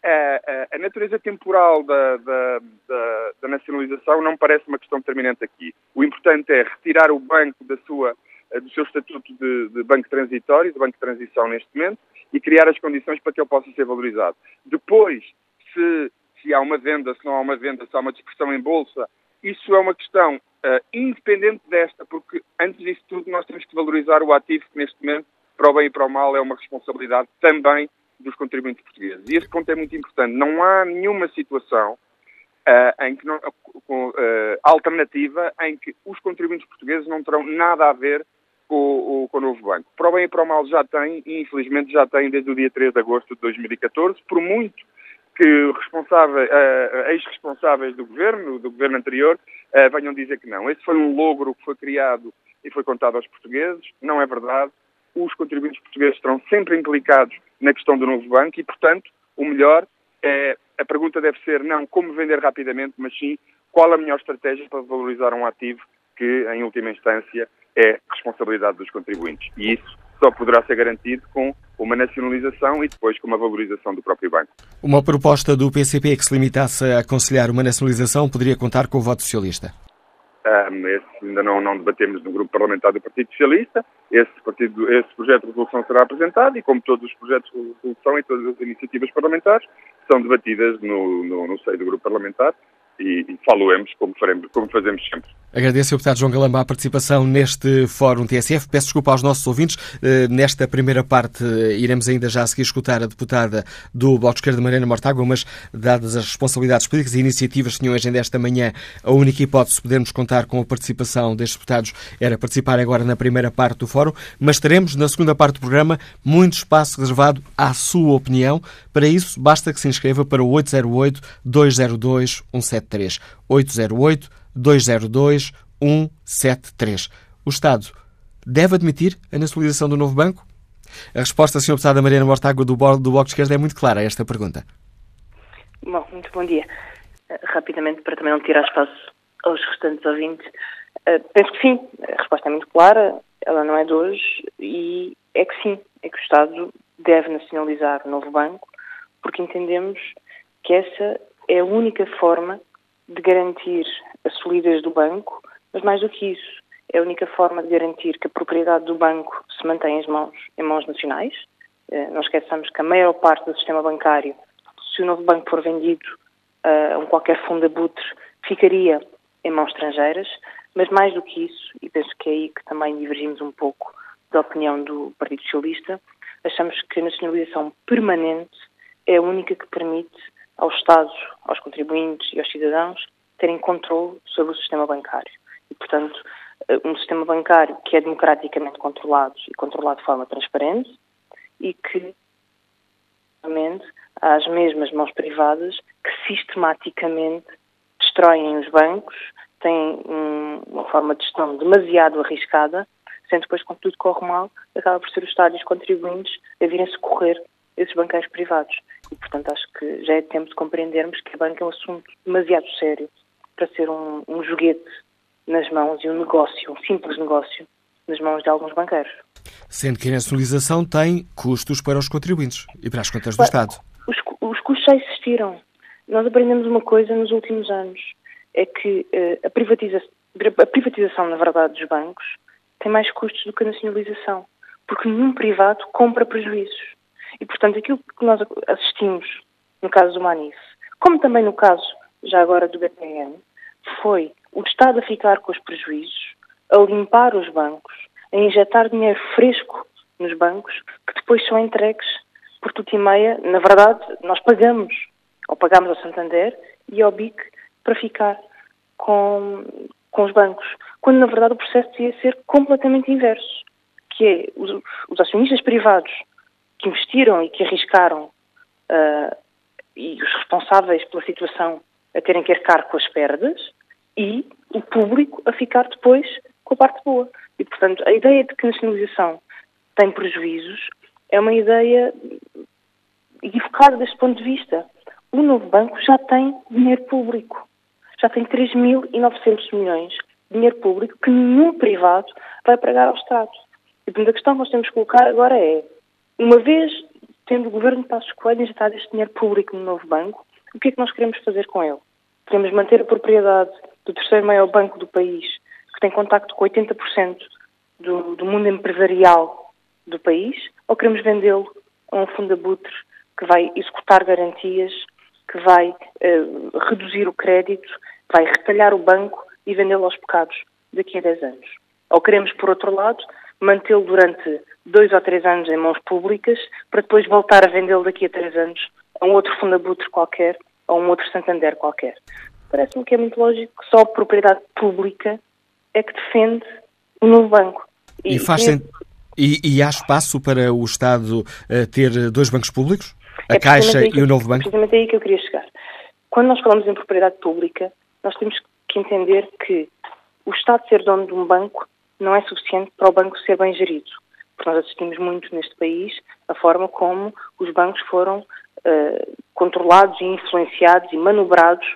a, a natureza temporal da, da, da, da nacionalização não parece uma questão determinante aqui. O importante é retirar o banco da sua do seu estatuto de, de banco transitório, de banco de transição neste momento, e criar as condições para que ele possa ser valorizado. Depois, se, se há uma venda, se não há uma venda, se há uma dispersão em bolsa, isso é uma questão uh, independente desta, porque antes disso tudo nós temos que valorizar o ativo que neste momento, para o bem e para o mal, é uma responsabilidade também dos contribuintes portugueses. E esse ponto é muito importante. Não há nenhuma situação uh, em que não, uh, alternativa em que os contribuintes portugueses não terão nada a ver com, com o novo banco. Para o bem e para o mal já tem, e infelizmente já tem desde o dia 3 de agosto de 2014, por muito que responsável, uh, ex-responsáveis do governo, do governo anterior, uh, venham dizer que não. Esse foi um logro que foi criado e foi contado aos portugueses, não é verdade. Os contribuintes portugueses estarão sempre implicados na questão do novo banco e, portanto, o melhor é, a pergunta deve ser não como vender rapidamente, mas sim qual a melhor estratégia para valorizar um ativo que, em última instância, é responsabilidade dos contribuintes. E isso só poderá ser garantido com uma nacionalização e depois com uma valorização do próprio banco. Uma proposta do PCP que se limitasse a aconselhar uma nacionalização poderia contar com o voto socialista? Um, esse ainda não, não, debatemos no grupo parlamentar do Partido Socialista. Esse, partido, esse projeto de resolução será apresentado e, como todos os projetos de resolução e todas as iniciativas parlamentares, são debatidas no, no, no seio do grupo parlamentar e, e como, como fazemos sempre. Agradeço ao deputado João Galamba a participação neste Fórum TSF. Peço desculpa aos nossos ouvintes. Eh, nesta primeira parte eh, iremos ainda já a seguir escutar a deputada do Bloco de Esquerda, Mariana Mortágua, mas dadas as responsabilidades políticas e iniciativas que tinham agenda esta manhã, a única hipótese de podermos contar com a participação destes deputados era participar agora na primeira parte do Fórum, mas teremos na segunda parte do programa muito espaço reservado à sua opinião. Para isso, basta que se inscreva para o 808 202 173. 808 202 173. O Estado deve admitir a nacionalização do novo banco? A resposta, Sr. Deputada Mariana Mortágua, do Bloco de Esquerda, é muito clara a esta pergunta. Bom, muito bom dia. Uh, rapidamente, para também não tirar espaço aos restantes ouvintes, uh, penso que sim, a resposta é muito clara, ela não é de hoje e é que sim, é que o Estado deve nacionalizar o novo banco, porque entendemos que essa é a única forma de garantir a solidez do banco, mas mais do que isso, é a única forma de garantir que a propriedade do banco se mantém em mãos, em mãos nacionais. Eh, não esqueçamos que a maior parte do sistema bancário, se o novo banco for vendido a um qualquer fundo abutre, ficaria em mãos estrangeiras, mas mais do que isso, e penso que é aí que também divergimos um pouco da opinião do Partido Socialista, achamos que a nacionalização permanente é a única que permite aos Estados, aos contribuintes e aos cidadãos terem controle sobre o sistema bancário. E, portanto, eh, um sistema bancário que é democraticamente controlado e controlado de forma transparente e que, há as mesmas mãos privadas que sistematicamente destroem os bancos, têm uma forma de gestão demasiado arriscada, sendo depois, quando tudo corre mal, acaba por ser e os contribuintes a virem socorrer esses banqueiros privados. E, portanto, acho que já é tempo de compreendermos que a banca é um assunto demasiado sério para ser um, um joguete nas mãos e um negócio, um simples negócio, nas mãos de alguns banqueiros. Sendo que a nacionalização tem custos para os contribuintes e para as contas do Estado. Os, os custos já existiram. Nós aprendemos uma coisa nos últimos anos, é que uh, a, privatiza a privatização, na verdade, dos bancos tem mais custos do que a nacionalização, porque nenhum privado compra prejuízos. E, portanto, aquilo que nós assistimos no caso do Manif, como também no caso, já agora, do BPN, foi o Estado a ficar com os prejuízos, a limpar os bancos, a injetar dinheiro fresco nos bancos, que depois são entregues por tudo e meia. Na verdade, nós pagamos, ou pagamos ao Santander e ao BIC para ficar com, com os bancos, quando na verdade o processo devia ser completamente inverso, que é os, os acionistas privados que investiram e que arriscaram uh, e os responsáveis pela situação a terem que arcar com as perdas e o público a ficar depois com a parte boa. E, portanto, a ideia de que a nacionalização tem prejuízos é uma ideia equivocada deste ponto de vista. O novo banco já tem dinheiro público. Já tem 3.900 milhões de dinheiro público que nenhum privado vai pagar ao Estado. E, portanto, a questão que nós temos que colocar agora é uma vez tendo o governo de Passos Coelho injetado este dinheiro público no novo banco, o que é que nós queremos fazer com ele? Queremos manter a propriedade do terceiro maior banco do país, que tem contacto com 80% do, do mundo empresarial do país, ou queremos vendê-lo a um fundo abutre que vai executar garantias, que vai uh, reduzir o crédito, vai retalhar o banco e vendê-lo aos pecados daqui a 10 anos? Ou queremos, por outro lado, mantê-lo durante dois ou três anos em mãos públicas, para depois voltar a vendê-lo daqui a três anos a um outro fundo abutre qualquer, a um outro Santander qualquer. Parece-me que é muito lógico que só a propriedade pública é que defende o novo banco. E, e faz e, e, e, há espaço para o Estado uh, ter dois bancos públicos? A é Caixa e o Novo Banco? É precisamente aí que eu queria chegar. Quando nós falamos em propriedade pública, nós temos que entender que o Estado ser dono de um banco não é suficiente para o banco ser bem gerido. Porque nós assistimos muito neste país a forma como os bancos foram uh, controlados e influenciados e manobrados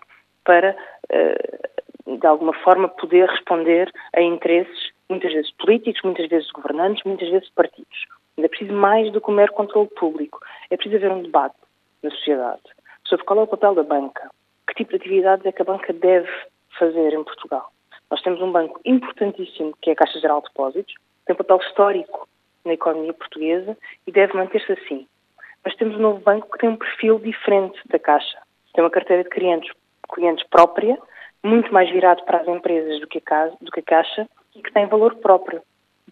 para, uh, de alguma forma, poder responder a interesses, muitas vezes políticos, muitas vezes governantes, muitas vezes partidos. É preciso mais do que o mero controle público. É preciso haver um debate na sociedade sobre qual é o papel da banca, que tipo de atividades é que a banca deve fazer em Portugal. Nós temos um banco importantíssimo, que é a Caixa Geral de Depósitos, tem um papel histórico na economia portuguesa e deve manter-se assim. Mas temos um novo banco que tem um perfil diferente da Caixa. Tem uma carteira de clientes, clientes própria, muito mais virado para as empresas do que, a do que a Caixa e que tem valor próprio.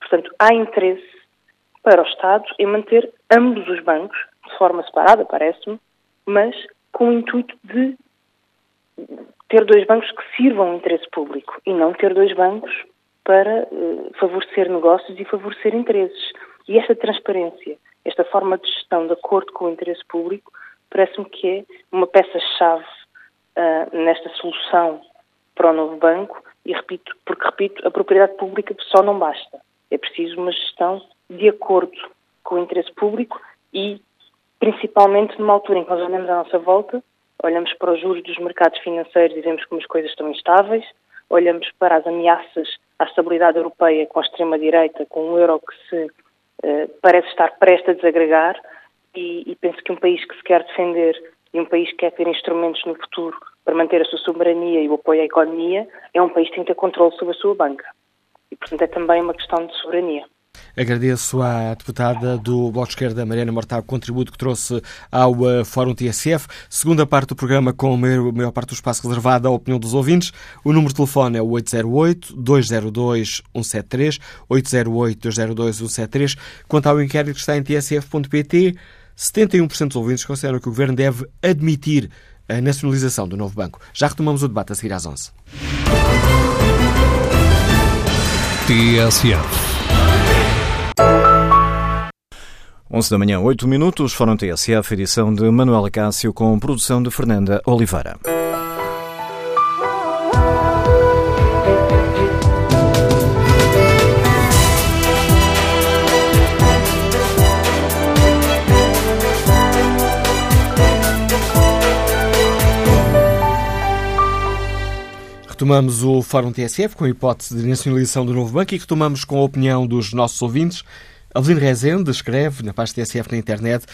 Portanto, há interesse para o Estado em manter ambos os bancos, de forma separada, parece-me, mas com o intuito de ter dois bancos que sirvam o interesse público e não ter dois bancos para uh, favorecer negócios e favorecer interesses. E esta transparência, esta forma de gestão de acordo com o interesse público, parece-me que é uma peça-chave uh, nesta solução para o novo banco e repito, porque repito, a propriedade pública só não basta. É preciso uma gestão de acordo com o interesse público e principalmente numa altura em que nós olhamos à nossa volta olhamos para os juros dos mercados financeiros e vemos como as coisas estão instáveis, olhamos para as ameaças à estabilidade europeia com a extrema-direita, com um euro que se parece estar prestes a desagregar e, e penso que um país que se quer defender e um país que quer ter instrumentos no futuro para manter a sua soberania e o apoio à economia é um país que tem que ter controle sobre a sua banca. E, portanto, é também uma questão de soberania. Agradeço à deputada do Bloco de Esquerda, Mariana Mortágua, o contributo que trouxe ao uh, Fórum TSF. Segunda parte do programa, com a maior, maior, parte do espaço reservado à opinião dos ouvintes. O número de telefone é o 808-202-173, 808-202-173. Quanto ao inquérito que está em tsf.pt, 71% dos ouvintes consideram que o Governo deve admitir a nacionalização do novo banco. Já retomamos o debate a seguir às 11. TSF 11 da manhã, 8 minutos, Fórum TSF, edição de Manuela Cássio, com produção de Fernanda Oliveira. Retomamos o Fórum TSF com a hipótese de nacionalização do novo banco e retomamos com a opinião dos nossos ouvintes. Avelino Rezende escreve na página TSF na internet,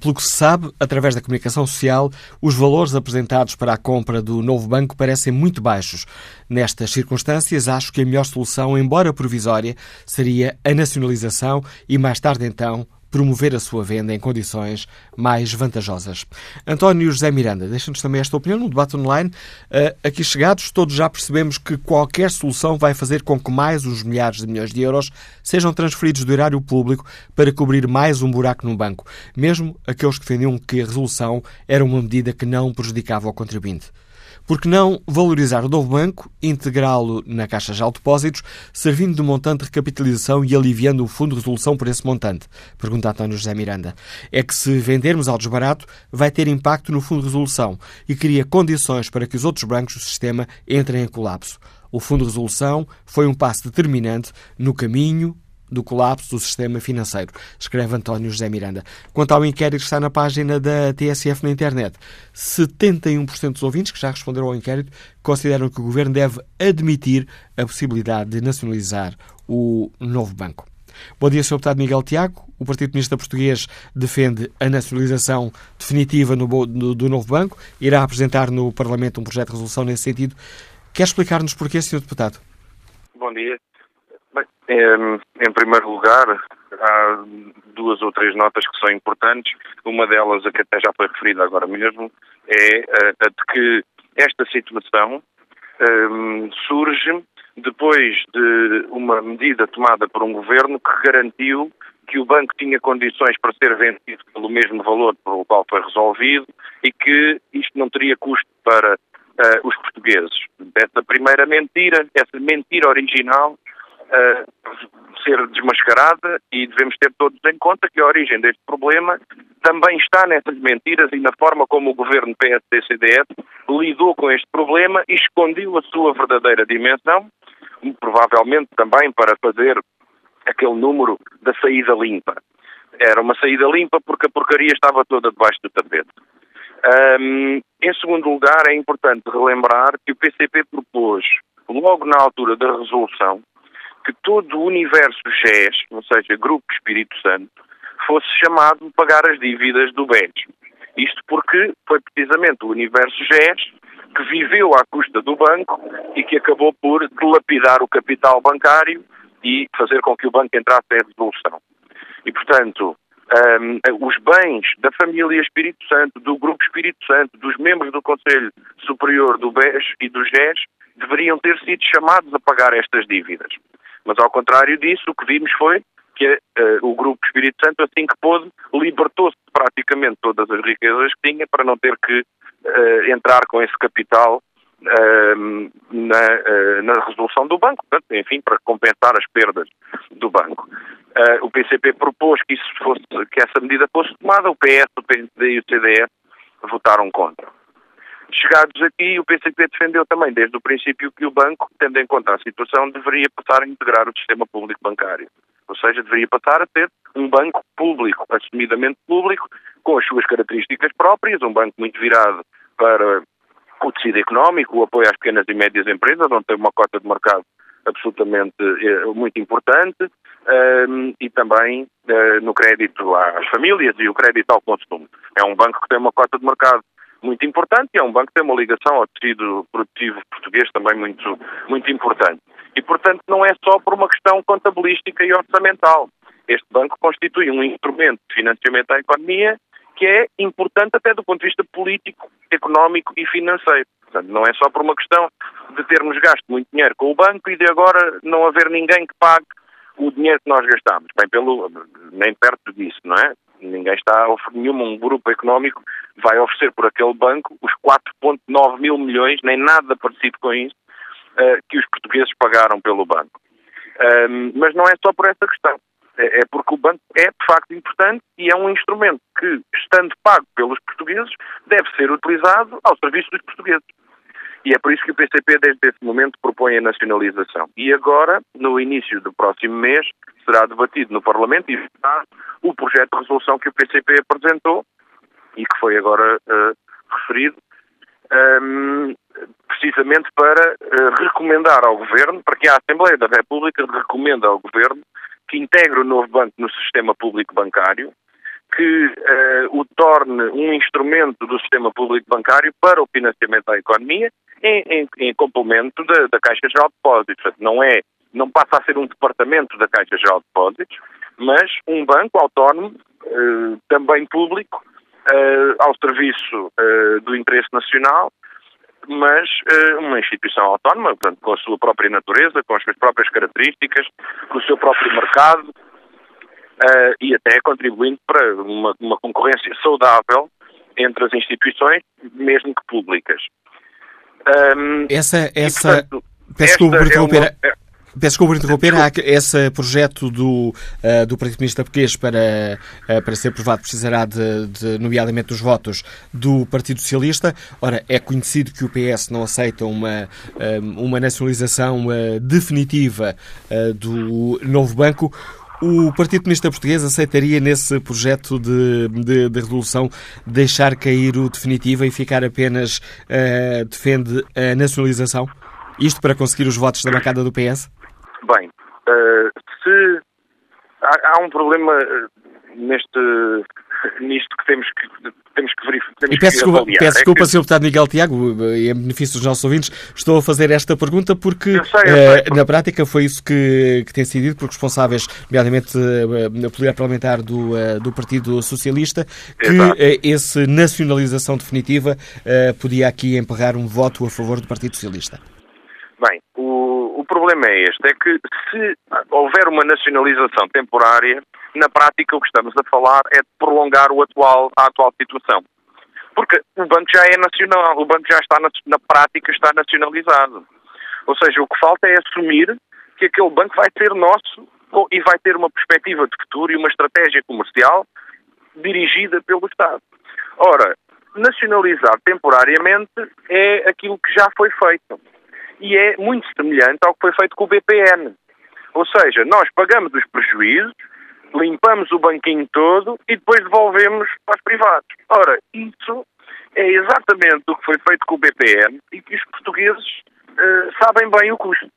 pelo que se sabe, através da comunicação social, os valores apresentados para a compra do novo banco parecem muito baixos. Nestas circunstâncias, acho que a melhor solução, embora provisória, seria a nacionalização e, mais tarde então, promover a sua venda em condições mais vantajosas. António José Miranda, deixa-nos também esta opinião no debate online. Uh, aqui chegados, todos já percebemos que qualquer solução vai fazer com que mais uns milhares de milhões de euros sejam transferidos do erário público para cobrir mais um buraco no banco, mesmo aqueles que defendiam que a resolução era uma medida que não prejudicava o contribuinte. Por que não valorizar o novo banco, integrá-lo na Caixa de Depósitos, servindo de montante de recapitalização e aliviando o fundo de resolução por esse montante? Pergunta António José Miranda. É que se vendermos ao desbarato, vai ter impacto no fundo de resolução e cria condições para que os outros bancos do sistema entrem em colapso. O Fundo de Resolução foi um passo determinante no caminho do colapso do sistema financeiro, escreve António José Miranda. Quanto ao inquérito que está na página da TSF na internet, 71% dos ouvintes que já responderam ao inquérito consideram que o governo deve admitir a possibilidade de nacionalizar o novo banco. Bom dia, Sr. Deputado Miguel Tiago. O Partido Comunista Português defende a nacionalização definitiva no, no, do novo banco. Irá apresentar no Parlamento um projeto de resolução nesse sentido. Quer explicar-nos porquê, Sr. Deputado? Bom dia. Em primeiro lugar, há duas ou três notas que são importantes. Uma delas, a que até já foi referida agora mesmo, é a de que esta situação um, surge depois de uma medida tomada por um governo que garantiu que o banco tinha condições para ser vendido pelo mesmo valor pelo qual foi resolvido e que isto não teria custo para uh, os portugueses. Essa primeira mentira, essa mentira original, uh, ser desmascarada e devemos ter todos em conta que a origem deste problema também está nessas mentiras e na forma como o governo PSD-CDS lidou com este problema e escondeu a sua verdadeira dimensão, provavelmente também para fazer aquele número da saída limpa. Era uma saída limpa porque a porcaria estava toda debaixo do tapete. Um, em segundo lugar, é importante relembrar que o PCP propôs, logo na altura da resolução, que todo o universo GES, ou seja, Grupo Espírito Santo, fosse chamado a pagar as dívidas do BES. Isto porque foi precisamente o universo GES que viveu à custa do banco e que acabou por dilapidar o capital bancário e fazer com que o banco entrasse em resolução. E, portanto, um, os bens da família Espírito Santo, do Grupo Espírito Santo, dos membros do Conselho Superior do BES e do GES deveriam ter sido chamados a pagar estas dívidas. Mas, ao contrário disso, o que vimos foi que uh, o Grupo Espírito Santo, assim que pôde, libertou-se praticamente todas as riquezas que tinha para não ter que uh, entrar com esse capital uh, na, na, resolução do banco, portanto, enfim, para compensar as perdas do banco. o PCP propôs que, isso fosse, que essa medida fosse tomada, o PS, o PSD e o CDS votaram contra. Chegados aqui, o PCP defendeu também desde o princípio que o banco, tendo em conta a situação, deveria passar a integrar o sistema público bancário. Ou seja, deveria passar a ter um banco público, assumidamente público, com as suas características próprias, um banco muito virado para o tecido económico, o apoio às pequenas e médias empresas, onde tem uma cota de mercado absolutamente eh, muito importante, uh, e também uh, no crédito às famílias e o crédito ao consumo. É um banco que tem uma cota de mercado muito importante e é um banco que tem uma ligação ao tecido produtivo português também muito, muito importante. E, portanto, não é só por uma questão contabilística e orçamental. Este banco constitui um instrumento de financiamento à economia que é importante até do ponto de vista político, económico e financeiro. Portanto, não é só por uma questão de termos gasto muito dinheiro com o banco e de agora não haver ninguém que pague o dinheiro que nós gastamos. Bem, pelo, nem perto disso, não é? Ninguém está nenhum grupo económico vai oferecer por aquele banco os 4,9 mil milhões, nem nada parecido com isso, uh, que os portugueses pagaram pelo banco. Mas não é só por essa questão. É, é porque o banco é de facto importante e é um instrumento que, estando pago pelos portugueses, deve ser utilizado ao serviço dos portugueses. E é por isso que o PCP, desde esse momento, propõe a nacionalização. E agora, no início do próximo mês, será debatido no Parlamento e votado o projeto de resolução que o PCP apresentou e que foi agora uh, referido, um, ehm, precisamente para uh, recomendar ao Governo, para que a Assembleia da República recomenda ao Governo que integre o novo banco no sistema público bancário, que uh, o torne um instrumento do sistema público bancário para o financiamento da economia em, em, em complemento da, da, Caixa Geral de Depósitos. Não é, não passa a ser um departamento da Caixa Geral de Depósitos, mas um banco autónomo, uh, também público, uh, ao serviço do interesse nacional, mas uma instituição autónoma, portanto, com a sua própria natureza, com as suas próprias características, com o seu próprio mercado, uh, e até contribuindo para uma, uma, concorrência saudável entre as instituições, mesmo que públicas. Um, essa, essa, portanto, peço desculpa por interromper. É uma, Peço desculpa por interromper. Há esse projeto do, uh, do Partido Comunista Português para, uh, para ser aprovado precisará de, de, nomeadamente, dos votos do Partido Socialista. Ora, é conhecido que o PS não aceita uma, uma nacionalização uh, definitiva do novo banco. O Partido Comunista Português aceitaria nesse projeto de, de, de resolução deixar cair o definitivo e ficar apenas uh, defende a nacionalização? Isto para conseguir os votos da bancada do PS? Bem, uh, se há, há, um problema eh, neste nisto que temos que, temos que verificar. e peço desculpa, avaliar. peço desculpa, é que... Sr. Deputado Miguel Tiago, em benefício dos nossos ouvintes, estou a fazer esta pergunta porque, eu sei, eu sei, uh, na prática, foi isso que, que tem sido dito por responsáveis, nomeadamente uh, poder parlamentar do, do Partido Socialista, que uh, esse nacionalização definitiva podia aqui emperrar um voto a favor do Partido Socialista. Bem, o problema é este, é que se houver uma nacionalização temporária, na prática o que estamos a falar é de prolongar o atual, a atual situação. Porque o banco já é nacional, o banco já está na, na prática está nacionalizado. Ou seja, o que falta é assumir que aquele banco vai ser nosso e vai ter uma perspectiva de futuro e uma estratégia comercial dirigida pelo Estado. Ora, nacionalizar temporariamente é aquilo que já foi feito. E é muito semelhante ao que foi feito com o BPN. Ou seja, nós pagamos os prejuízos, limpamos o banquinho todo e depois devolvemos para os privados. Ora, isso é exatamente o que foi feito com o BPN e que os portugueses uh, sabem bem o custo.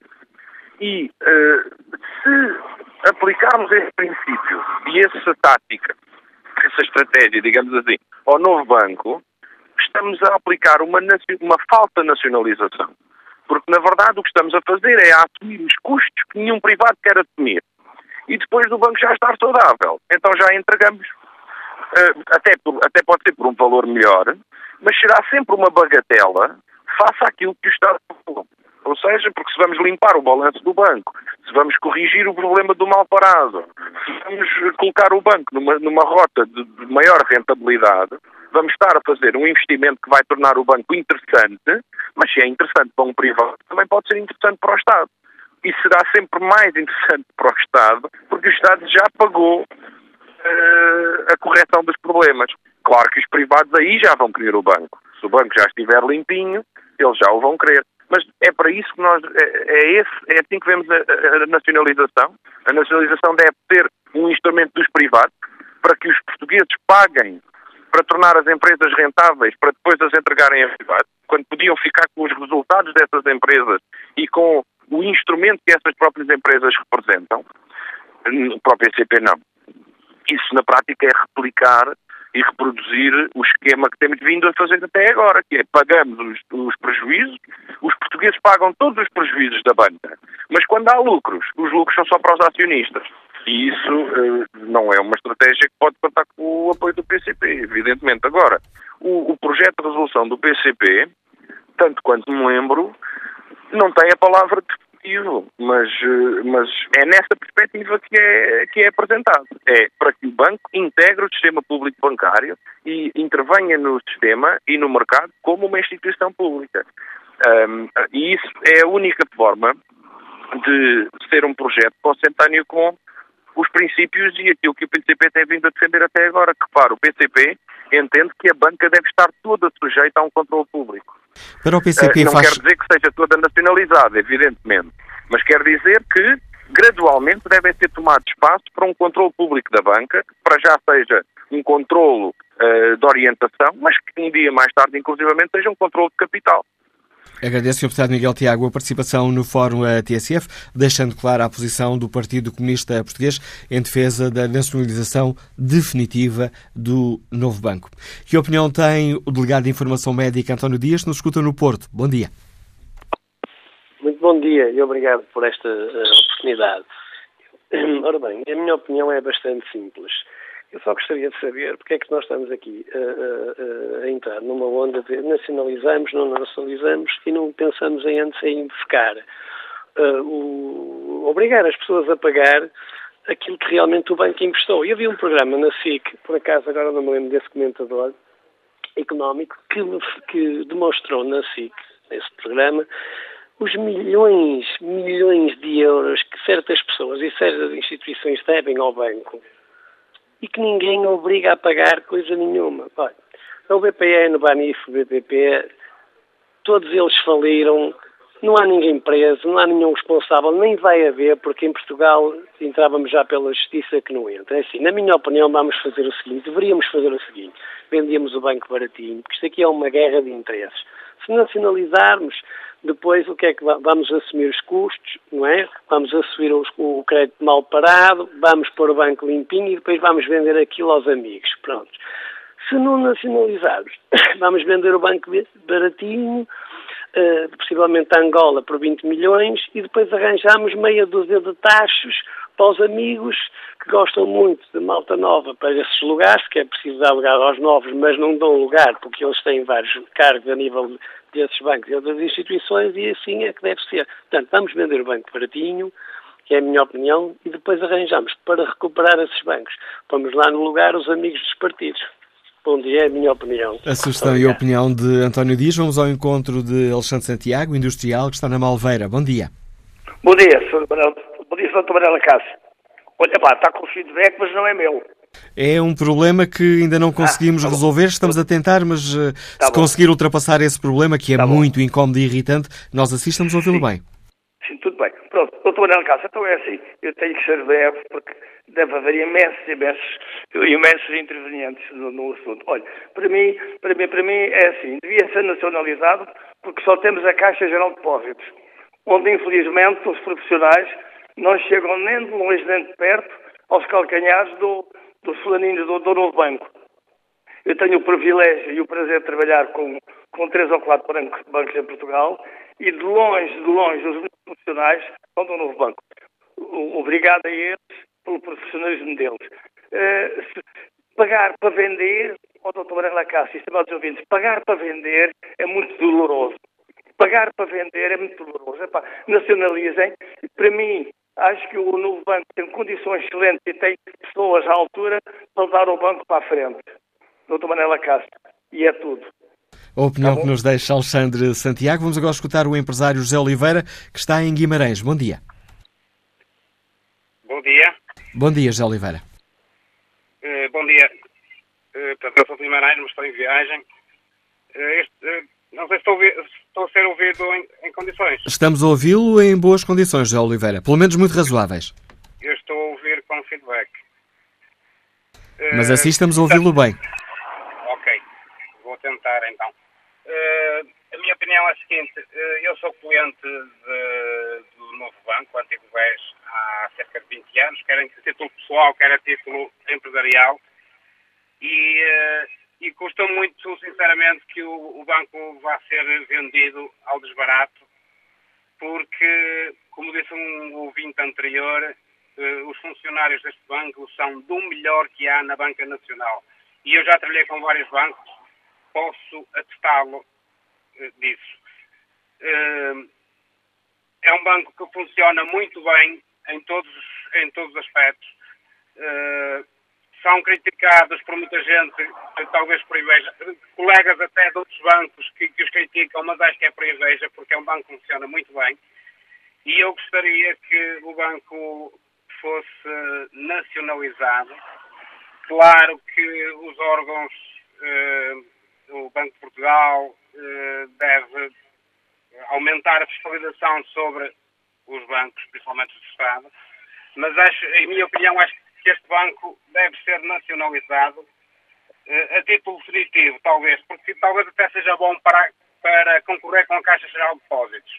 E uh, se aplicarmos esse princípio e essa tática, essa estratégia, digamos assim, ao novo banco, estamos a aplicar uma, uma falta nacionalização. Porque, na verdade, o que estamos a fazer é assumir os custos que nenhum privado quer assumir e depois do banco já estar saudável. Então já entregamos, uh, até, por, até pode ser por um valor melhor, mas será sempre uma bagatela face àquilo que o Estado falou. Ou seja, porque se vamos limpar o balanço do banco, se vamos corrigir o problema do mal parado, se vamos colocar o banco numa, numa rota de, de maior rentabilidade, vamos estar a fazer um investimento que vai tornar o banco interessante, mas se é interessante para um privado, também pode ser interessante para o Estado e será sempre mais interessante para o Estado, porque o Estado já pagou uh, a correção dos problemas. Claro que os privados aí já vão querer o banco. Se o banco já estiver limpinho, eles já o vão querer. Mas é para isso que nós. É, é, esse, é assim que vemos a, a, nacionalização. A nacionalização deve ter um instrumento dos privados para que os portugueses paguem para tornar as empresas rentáveis, para depois as entregarem a privados, quando podiam ficar com os resultados dessas empresas e com o instrumento que essas próprias empresas representam. O PCP, não. Isso, na prática, é replicar e reproduzir o esquema que temos vindo a fazer até agora, que é pagamos os, os, prejuízos, os portugueses pagam todos os prejuízos da banca, mas quando há lucros, os lucros são só para os acionistas. E isso uh, não é uma estratégia que pode contar com o apoio do PCP, evidentemente. Agora, o, o projeto de resolução do PCP, tanto quanto me lembro, não tem a palavra definitivo, mas, eh, mas é nessa perspectiva que é, que é apresentado. É para que o banco integre o sistema público bancário e intervenha no sistema e no mercado como uma instituição pública. Um, e isso é a única forma de ser um projeto consentâneo com os princípios e aquilo que o PCP tem vindo a defender até agora. Que, para o PCP entende que a banca deve estar toda sujeita a um controle público. Para o PCP uh, não faz... quer dizer que seja toda nacionalizada, evidentemente, mas quer dizer que gradualmente devem ser tomados espaços para um controle público da banca, para já seja um controlo uh, de orientação, mas que um dia mais tarde, inclusivamente, seja um controle de capital. Agradeço, Sr. Deputado Miguel Tiago, a participação no Fórum TSF, deixando clara a posição do Partido Comunista Português em defesa da nacionalização definitiva do novo banco. Que opinião tem o delegado de Informação Médica António Dias, que nos escuta no Porto? Bom dia. Muito bom dia e obrigado por esta uh, oportunidade. Ora bem, a minha opinião é bastante simples. Eu só gostaria de saber porque é que nós estamos aqui a, a, a entrar numa onda de nacionalizamos, não nacionalizamos e não pensamos em antes em buscar, uh, o, obrigar as pessoas a pagar aquilo que realmente o banco investou. E havia um programa na SIC, por acaso agora não me lembro desse comentador económico, que, que demonstrou na SIC, nesse programa, os milhões, milhões de euros que certas pessoas e certas instituições devem ao banco e que ninguém obriga a pagar coisa nenhuma. Olha, o BPN, o Banif, o BPP, todos eles faliram, não há ninguém preso, não há nenhum responsável, nem vai haver, porque em Portugal entrávamos já pela justiça que não entra. É assim, na minha opinião, vamos fazer o seguinte, deveríamos fazer o seguinte, vendíamos o banco baratinho, porque isto aqui é uma guerra de interesses. Se nacionalizarmos, depois, o que é que vamos assumir os custos, não é? Vamos assumir os, o crédito mal parado, vamos pôr o banco limpinho e depois vamos vender aquilo aos amigos. Pronto. Se não nacionalizarmos, vamos vender o banco baratinho, uh, possivelmente a Angola por 20 milhões e depois arranjamos meia dúzia de taxas para os amigos que gostam muito de malta nova para esses lugares, que é preciso dar lugar aos novos, mas não dão lugar porque eles têm vários cargos a nível desses bancos e outras instituições e assim é que deve ser. Portanto, vamos vender o banco baratinho, que é a minha opinião, e depois arranjamos para recuperar esses bancos. Vamos lá no lugar os amigos dos partidos. Bom dia, é a minha opinião. A sugestão e a opinião de António Dias. Vamos ao encontro de Alexandre Santiago, industrial, que está na Malveira. Bom dia. Bom dia, Sr. Bom dia, Sr. Tabarela Cássio. Olha, pá, está com o feedback, mas não é meu. É um problema que ainda não conseguimos ah, tá resolver, estamos a tentar, mas uh, tá se bom. conseguir ultrapassar esse problema, que é tá muito bom. incómodo e irritante, nós assim estamos a ouvi-lo bem. Sim, tudo bem. Pronto, doutor Manuel Cássio, então é assim, eu tenho que ser breve, porque deve haver imensos, imensos, imensos intervenientes no, no, assunto. Olha, para mim, para mim, para mim é assim, devia ser nacionalizado, porque só temos a Caixa Geral de Depósitos, onde infelizmente os profissionais não chegam nem de longe nem de perto aos calcanhares do, dos fulaninhos do, do novo banco. Eu tenho o privilégio e o prazer de trabalhar com, com três ou quatro bancos, bancos em Portugal e de longe, de longe, os profissionais são do novo banco. Obrigado a eles pelo profissionalismo deles. Uh, se, pagar para vender, ó oh, Dr. Varela Cássio, estimados ouvintes, pagar para vender é muito doloroso. Pagar para vender é muito doloroso. Epá, nacionalizem. Para mim, Acho que o novo banco tem condições excelentes e tem pessoas à altura para dar o banco para a frente. Doutor Manela Castro. E é tudo. A opinião tá que nos deixa Alexandre Santiago. Vamos agora escutar o empresário José Oliveira, que está em Guimarães. Bom dia. Bom dia. Bom dia, José Oliveira. Uh, bom dia. Uh, portanto, eu sou Guimarães, mas estou em viagem. Uh, este, não sei se estou, estou a ser ouvido em, em, condições. Estamos a ouvi-lo em boas condições, José Oliveira. Pelo menos muito razoáveis. Eu estou a ouvir com feedback. Mas assim estamos a ouvi-lo bem. Ok. Vou tentar então. A minha opinião é a seguinte. Eu sou cliente de, novo banco, o antigo BES, há cerca de 20 anos, quer a título pessoal, quer a título empresarial. E, uh, e custa muito, sinceramente, que o, o banco vá ser vendido ao desbarato, porque, como disse um ouvinte anterior, uh, os funcionários deste banco são do melhor que há na banca nacional. E eu já trabalhei com vários bancos, posso atestá-lo uh, disso. É um banco que funciona muito bem em todos, em todos os aspectos. Uh, são criticados por muita gente, talvez por inveja, colegas até de outros bancos que, que os criticam, mas acho que é por inveja, porque é um banco que funciona muito bem. E eu gostaria que o banco fosse nacionalizado. Claro que os órgãos, uh, o Banco de Portugal, deve aumentar a fiscalização sobre os bancos, principalmente do Estado, mas acho, em minha opinião, acho que este banco deve ser nacionalizado uh, a título definitivo, talvez, porque talvez até seja bom para, para concorrer com a Caixa Geral de Depósitos.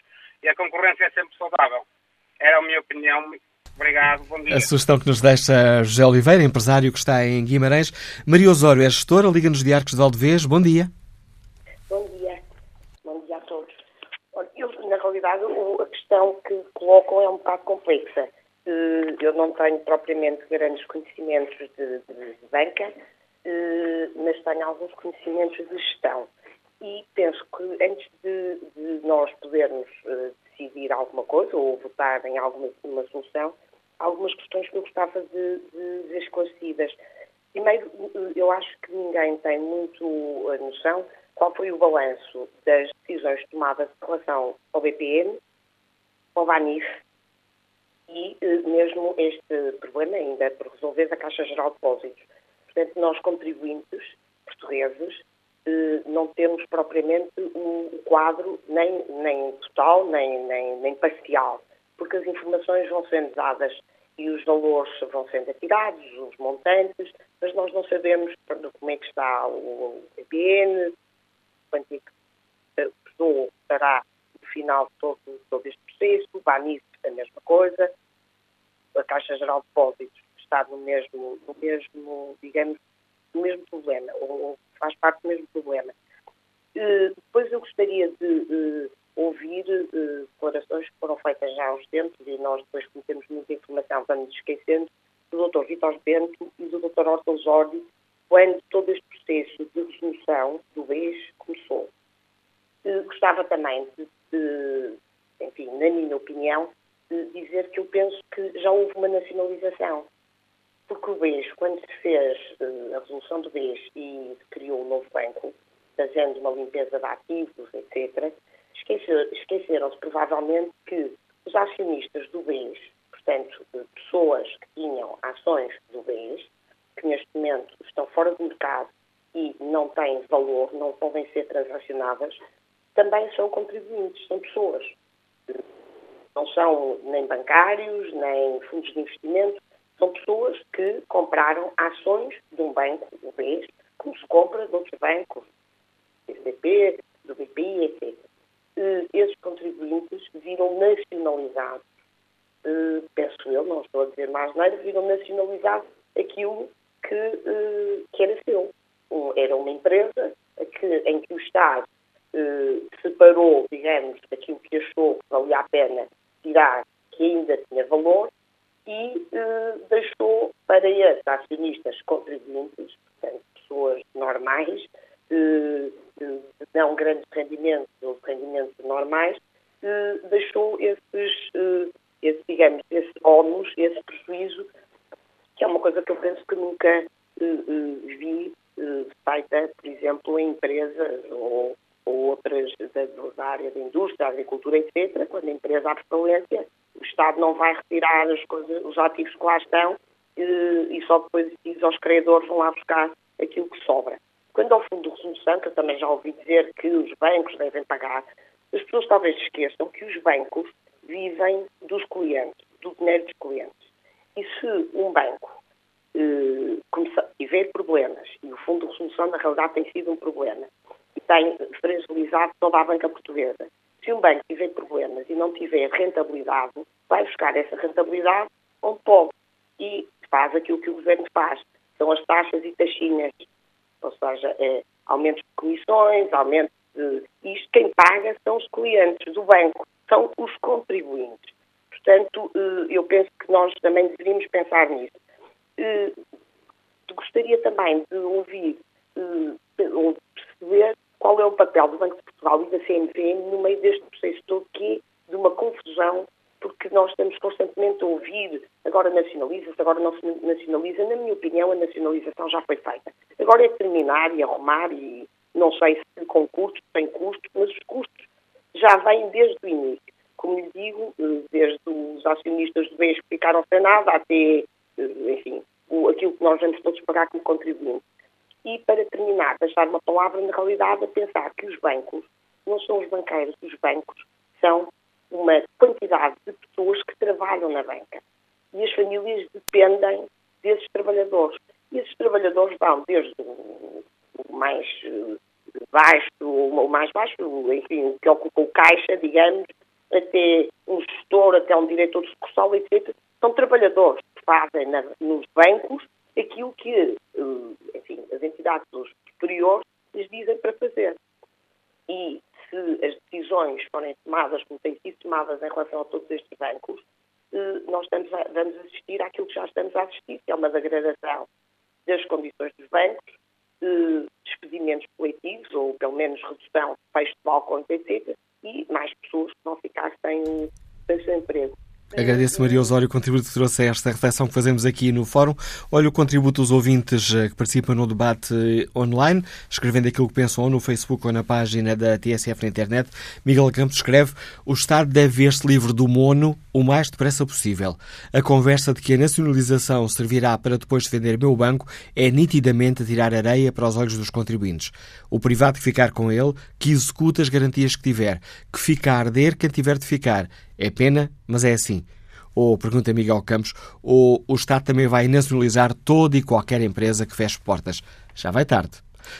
E a concorrência é sempre saudável. Era a minha opinião. Obrigado, bom dia. A sugestão que nos deixa José Oliveira, empresário que está em Guimarães. Maria Osório é gestora, Liga-nos de Arcos de Valdevez. Bom dia. Bom dia. Bom dia a todos. Na realidade, a questão que colocam é um bocado complexa. Eh, eu não tenho propriamente grandes conhecimentos de, de, de banca, eh, mas tenho alguns conhecimentos de gestão. E penso que antes de, de nós podermos eh, decidir alguma coisa ou votar em alguma uma solução, algumas questões que eu gostava de ver esclarecidas. Primeiro, eu acho que ninguém tem muito a noção qual foi o balanço das decisões tomadas em relação ao BPN, ao BANIF e eh, mesmo este problema ainda por resolver da Caixa Geral de Depósitos. Portanto, nós contribuintes portugueses eh, não temos propriamente um quadro nem, nem total, nem, nem, nem parcial, porque as informações vão sendo dadas e os valores vão sendo atirados, os montantes, mas nós não sabemos como é que está o EPN, quanto é que pessoa estará no final de todo, todo este processo, o BANIF a mesma coisa, a Caixa Geral de Depósitos está no mesmo, no mesmo digamos, no mesmo problema, ou faz parte do mesmo problema. Uh, depois eu gostaria de uh, ouvir uh, declarações que foram feitas já uns tempos e nós depois como temos muita informação vamos esquecendo do Dr. Vitor Bento e do Dr. Hortel Jordi quando todo este processo de resolução do BES começou. gostava também de, de, enfim, na minha opinião, dizer que eu penso que já houve uma nacionalização. Porque o BES, quando se fez uh, a resolução do BES e se criou um novo banco, fazendo uma limpeza de ativos, etc., esqueceram-se provavelmente que os acionistas do BES, portanto, pessoas que tinham ações do BES, que neste momento estão fora do mercado e não têm valor, não podem ser transacionadas, também são contribuintes, são pessoas não são nem bancários, nem fundos de investimento, são pessoas que compraram ações de um banco, do BES, como se compra de outros bancos, do BCP, do BPI, etc. Esses contribuintes viram nacionalizados, penso eu, não estou a dizer mais nada, viram nacionalizados aquilo que, que era seu. Era uma empresa que, em que o Estado separou, digamos, aquilo que achou que valia a pena tirar que ainda tinha valor e eh, deixou para esses acionistas contribuintes, portanto, pessoas normais, eh, de não grandes rendimentos ou rendimentos normais, eh, deixou esses, eh, esse, digamos, esse ónus, esse prejuízo, que é uma coisa que eu penso que nunca eh, eh, vi feita, por exemplo, em empresas ou ou outras da, da, área da indústria, agricultura, etc., quando a empresa abre falência, o Estado não vai retirar as coisas, os ativos que lá estão e só depois diz aos credores vão lá buscar aquilo que sobra. Quando ao fundo de resolução, que eu também já ouvi dizer que os bancos devem pagar, as pessoas talvez esqueçam que os bancos vivem dos clientes, do dinheiro dos clientes. E se um banco eh, tiver problemas, e o fundo de resolução na realidade tem sido um problema, tem fragilizado toda a banca portuguesa. Se um banco tiver problemas e não tiver rentabilidade, vai buscar essa rentabilidade onde pode e faz aquilo que o governo faz. São as taxas e taxinhas, ou seja, é, aumentos de comissões, aumentos de... Isto quem paga são os clientes do banco, são os contribuintes. Portanto, eh, eu penso que nós também deveríamos pensar nisso. Eh, gostaria também de ouvir eh, ou perceber qual é o papel do Banco de Portugal e da CMVM no meio deste processo todo que é de uma confusão, porque nós estamos constantemente a ouvir, agora nacionaliza-se, agora não se nacionaliza. Na minha opinião, a nacionalização já foi feita. Agora é terminar e arrumar e não sei se com custos, sem custos, mas os custos já vêm desde o início. Como lhe digo, eh, desde os acionistas do BES que ficaram sem nada até, eh, enfim, aquilo que nós vamos todos pagar como contribuinte. E, para terminar, deixar uma palavra, na realidade, a pensar que os bancos não são os banqueiros, os bancos são uma quantidade de pessoas que trabalham na banca. E as famílias dependem desses trabalhadores. E esses trabalhadores vão desde o mais eh, baixo, o mais baixo, enfim, o que ocupa o caixa, digamos, até um gestor, até um diretor de sucursal, etc. São trabalhadores que fazem na, nos bancos aquilo que, eh, enfim, as entidades superiores lhes dizem para fazer. E se as decisões forem tomadas como têm sido tomadas em relação a todos estes bancos, eh, nós estamos a, vamos assistir àquilo que já estamos a assistir, que é uma degradação das condições dos bancos, eh, despedimentos coletivos, ou pelo menos redução de fecho de balcões, etc., e mais pessoas que vão ficar sem, sem seu emprego. Agradeço, Maria Osório, o contributo que trouxe a esta reflexão que fazemos aqui no Fórum. Olha o contributo dos ouvintes eh, que participam no debate eh, online, escrevendo aquilo que pensam ou no Facebook ou na página da TSF na internet. Miguel Campos escreve: O Estado deve ver-se livre do mono o mais depressa possível. A conversa de que a nacionalização servirá para depois defender meu banco é nitidamente tirar areia para os olhos dos contribuintes. O privado que ficar com ele, que execute as garantias que tiver, que fica a arder quem tiver de ficar é pena, mas é assim. Ou, pergunta Miguel Campos, ou o Estado também vai nacionalizar toda e qualquer empresa que feche portas? Já vai tarde.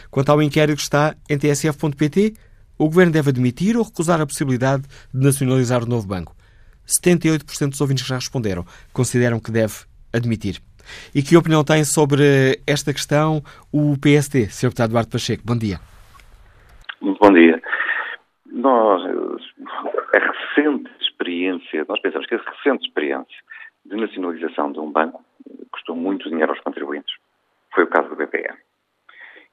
Quanto ao inquérito que está em tsf.pt, o Governo deve admitir ou recusar a possibilidade de nacionalizar o novo banco. 78% dos ouvintes que já responderam consideram que deve admitir. E que opinião tem sobre esta questão o PSD, Sr. Deputado Eduardo Pacheco? Bom dia. Bom dia. Nós, a recente experiência, nós pensamos que a recente experiência de nacionalização de um banco custou muito dinheiro aos contribuintes. Foi o caso do BPE.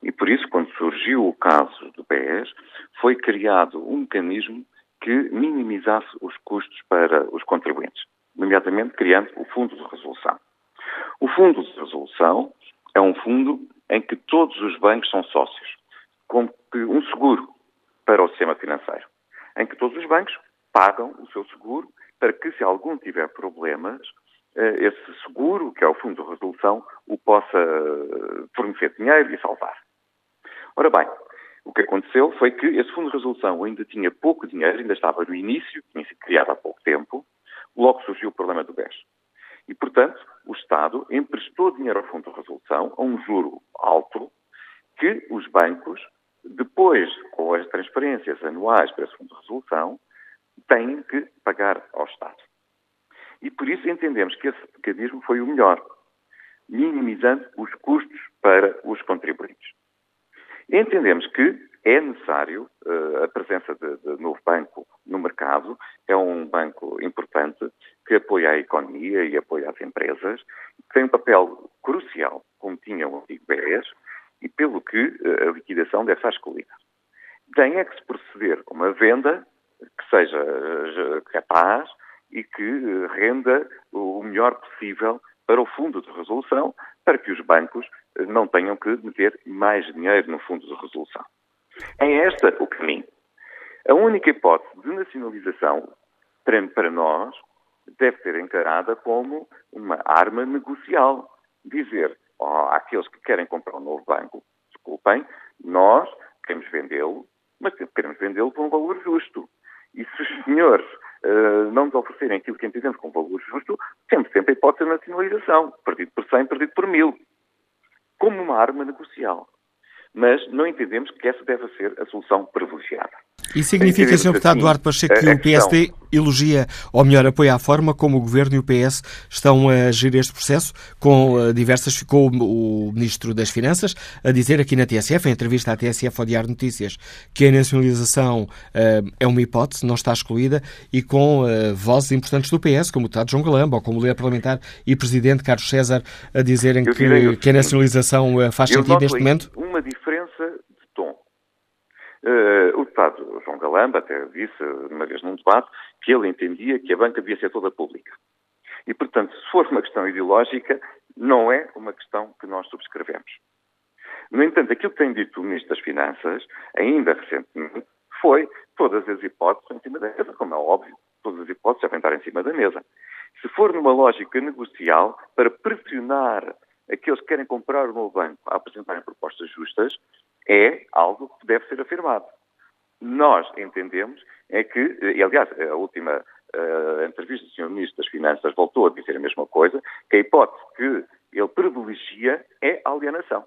E por isso, quando surgiu o caso do BES, foi criado um mecanismo que minimizasse os custos para os contribuintes, nomeadamente criando o Fundo de Resolução. O Fundo de Resolução é um fundo em que todos os bancos são sócios, como um seguro para o sistema financeiro, em que todos os bancos pagam o seu seguro para que, se algum tiver problemas, eh, esse seguro, que é o Fundo de Resolução, o possa eh, fornecer dinheiro e salvar. Ora bem, o que aconteceu foi que esse Fundo de Resolução ainda tinha pouco dinheiro, ainda estava no início, tinha sido criado há pouco tempo, logo surgiu o problema do BES. E, portanto, o Estado emprestou dinheiro ao Fundo de Resolução a um juro alto que os bancos, depois, com as transferências anuais para esse Fundo de Resolução, têm que pagar ao Estado. E por isso entendemos que esse mecanismo foi o melhor, minimizando os custos para os contribuintes. Entendemos que é necessário uh, a presença de, de, novo banco no mercado, é um banco importante que apoia a economia e apoia as empresas, tem um papel crucial, como tinha o antigo e pelo que uh, a liquidação deve estar excluída. Tem é que se proceder a uma venda que seja eh, capaz e que renda melhor possível para o fundo de resolução, para que os bancos eh, não tenham que meter mais dinheiro no fundo de resolução. É esta o caminho. A única hipótese de nacionalização, para nós, deve ser encarada como uma arma negocial. Dizer oh, àqueles que querem comprar um novo banco, desculpem, nós queremos vendê-lo, mas queremos vendê-lo por um valor justo. E se os senhores oferecerem aquilo que entendemos como valor justo, temos sempre a hipótese de nacionalização, perdido por 100, perdido por 1000, como uma arma negocial. Mas não entendemos que essa deve ser a solução privilegiada. E significa, Sr. Deputado assim, Duarte Pacheco, que o PSD elogia, ou melhor, apoia a forma como o Governo e o PS estão a gerir este processo, com eh, diversas, ficou o Ministro das Finanças a dizer aqui na TSF, em entrevista à TSF ao Diário Notícias, que a nacionalização uh, é uma hipótese, não está excluída, e com uh, vozes importantes do PS, como o deputado João Galamba, ou como o líder parlamentar e Presidente Carlos César, a dizerem que, que, a nacionalização uh, faz sentido neste momento? Uma diferença. O deputado João Galamba até disse, uma vez num debate, que ele entendia que a banca devia ser toda pública. E, portanto, se for uma questão ideológica, não é uma questão que nós subscrevemos. No entanto, aquilo que tem dito o Ministro das Finanças, ainda recentemente, foi todas as hipóteses em cima da mesa, como é óbvio, todas as hipóteses devem estar em cima da mesa. Se for numa lógica negocial, para pressionar aqueles que querem comprar o novo banco a apresentarem propostas justas, é algo que deve ser afirmado. Nós entendemos é que, e aliás, a última uh, entrevista do Sr. Ministro das Finanças voltou a dizer a mesma coisa, que a hipótese que ele privilegia é a alienação.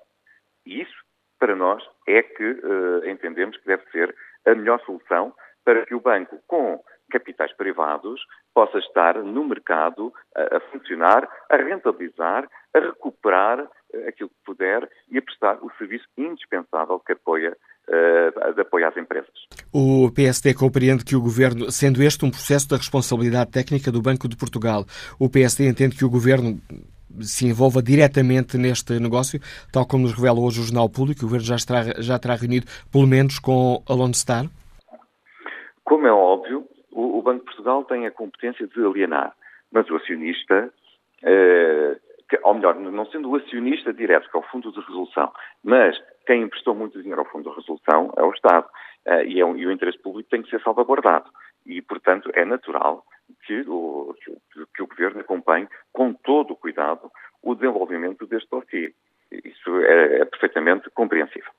E isso, para nós, é que uh, entendemos que deve ser a melhor solução para que o banco, com capitais privados, possa estar no mercado a, a funcionar, a rentabilizar, a recuperar uh, aquilo que puder e a prestar o serviço indispensável que apoia uh, de apoio às empresas. O PSD compreende que o Governo, sendo este um processo da responsabilidade técnica do Banco de Portugal, o PSD entende que o Governo se envolva diretamente neste negócio, tal como nos revela hoje o Jornal Público, o Governo já estará, já terá reunido, pelo menos, com a Lone Star? Como é óbvio, o, o, Banco de Portugal tem a competência de alienar, mas o acionista, eh, que, ou melhor, não sendo o acionista direto, que é o Fundo de Resolução, mas quem emprestou muito dinheiro ao Fundo de Resolução é o Estado. Uh, e, é um, e, o interesse público tem que ser salvaguardado. E, portanto, é natural que o, que, o Governo acompanhe com todo o cuidado o desenvolvimento deste dossiê. Isso é, é perfeitamente compreensível.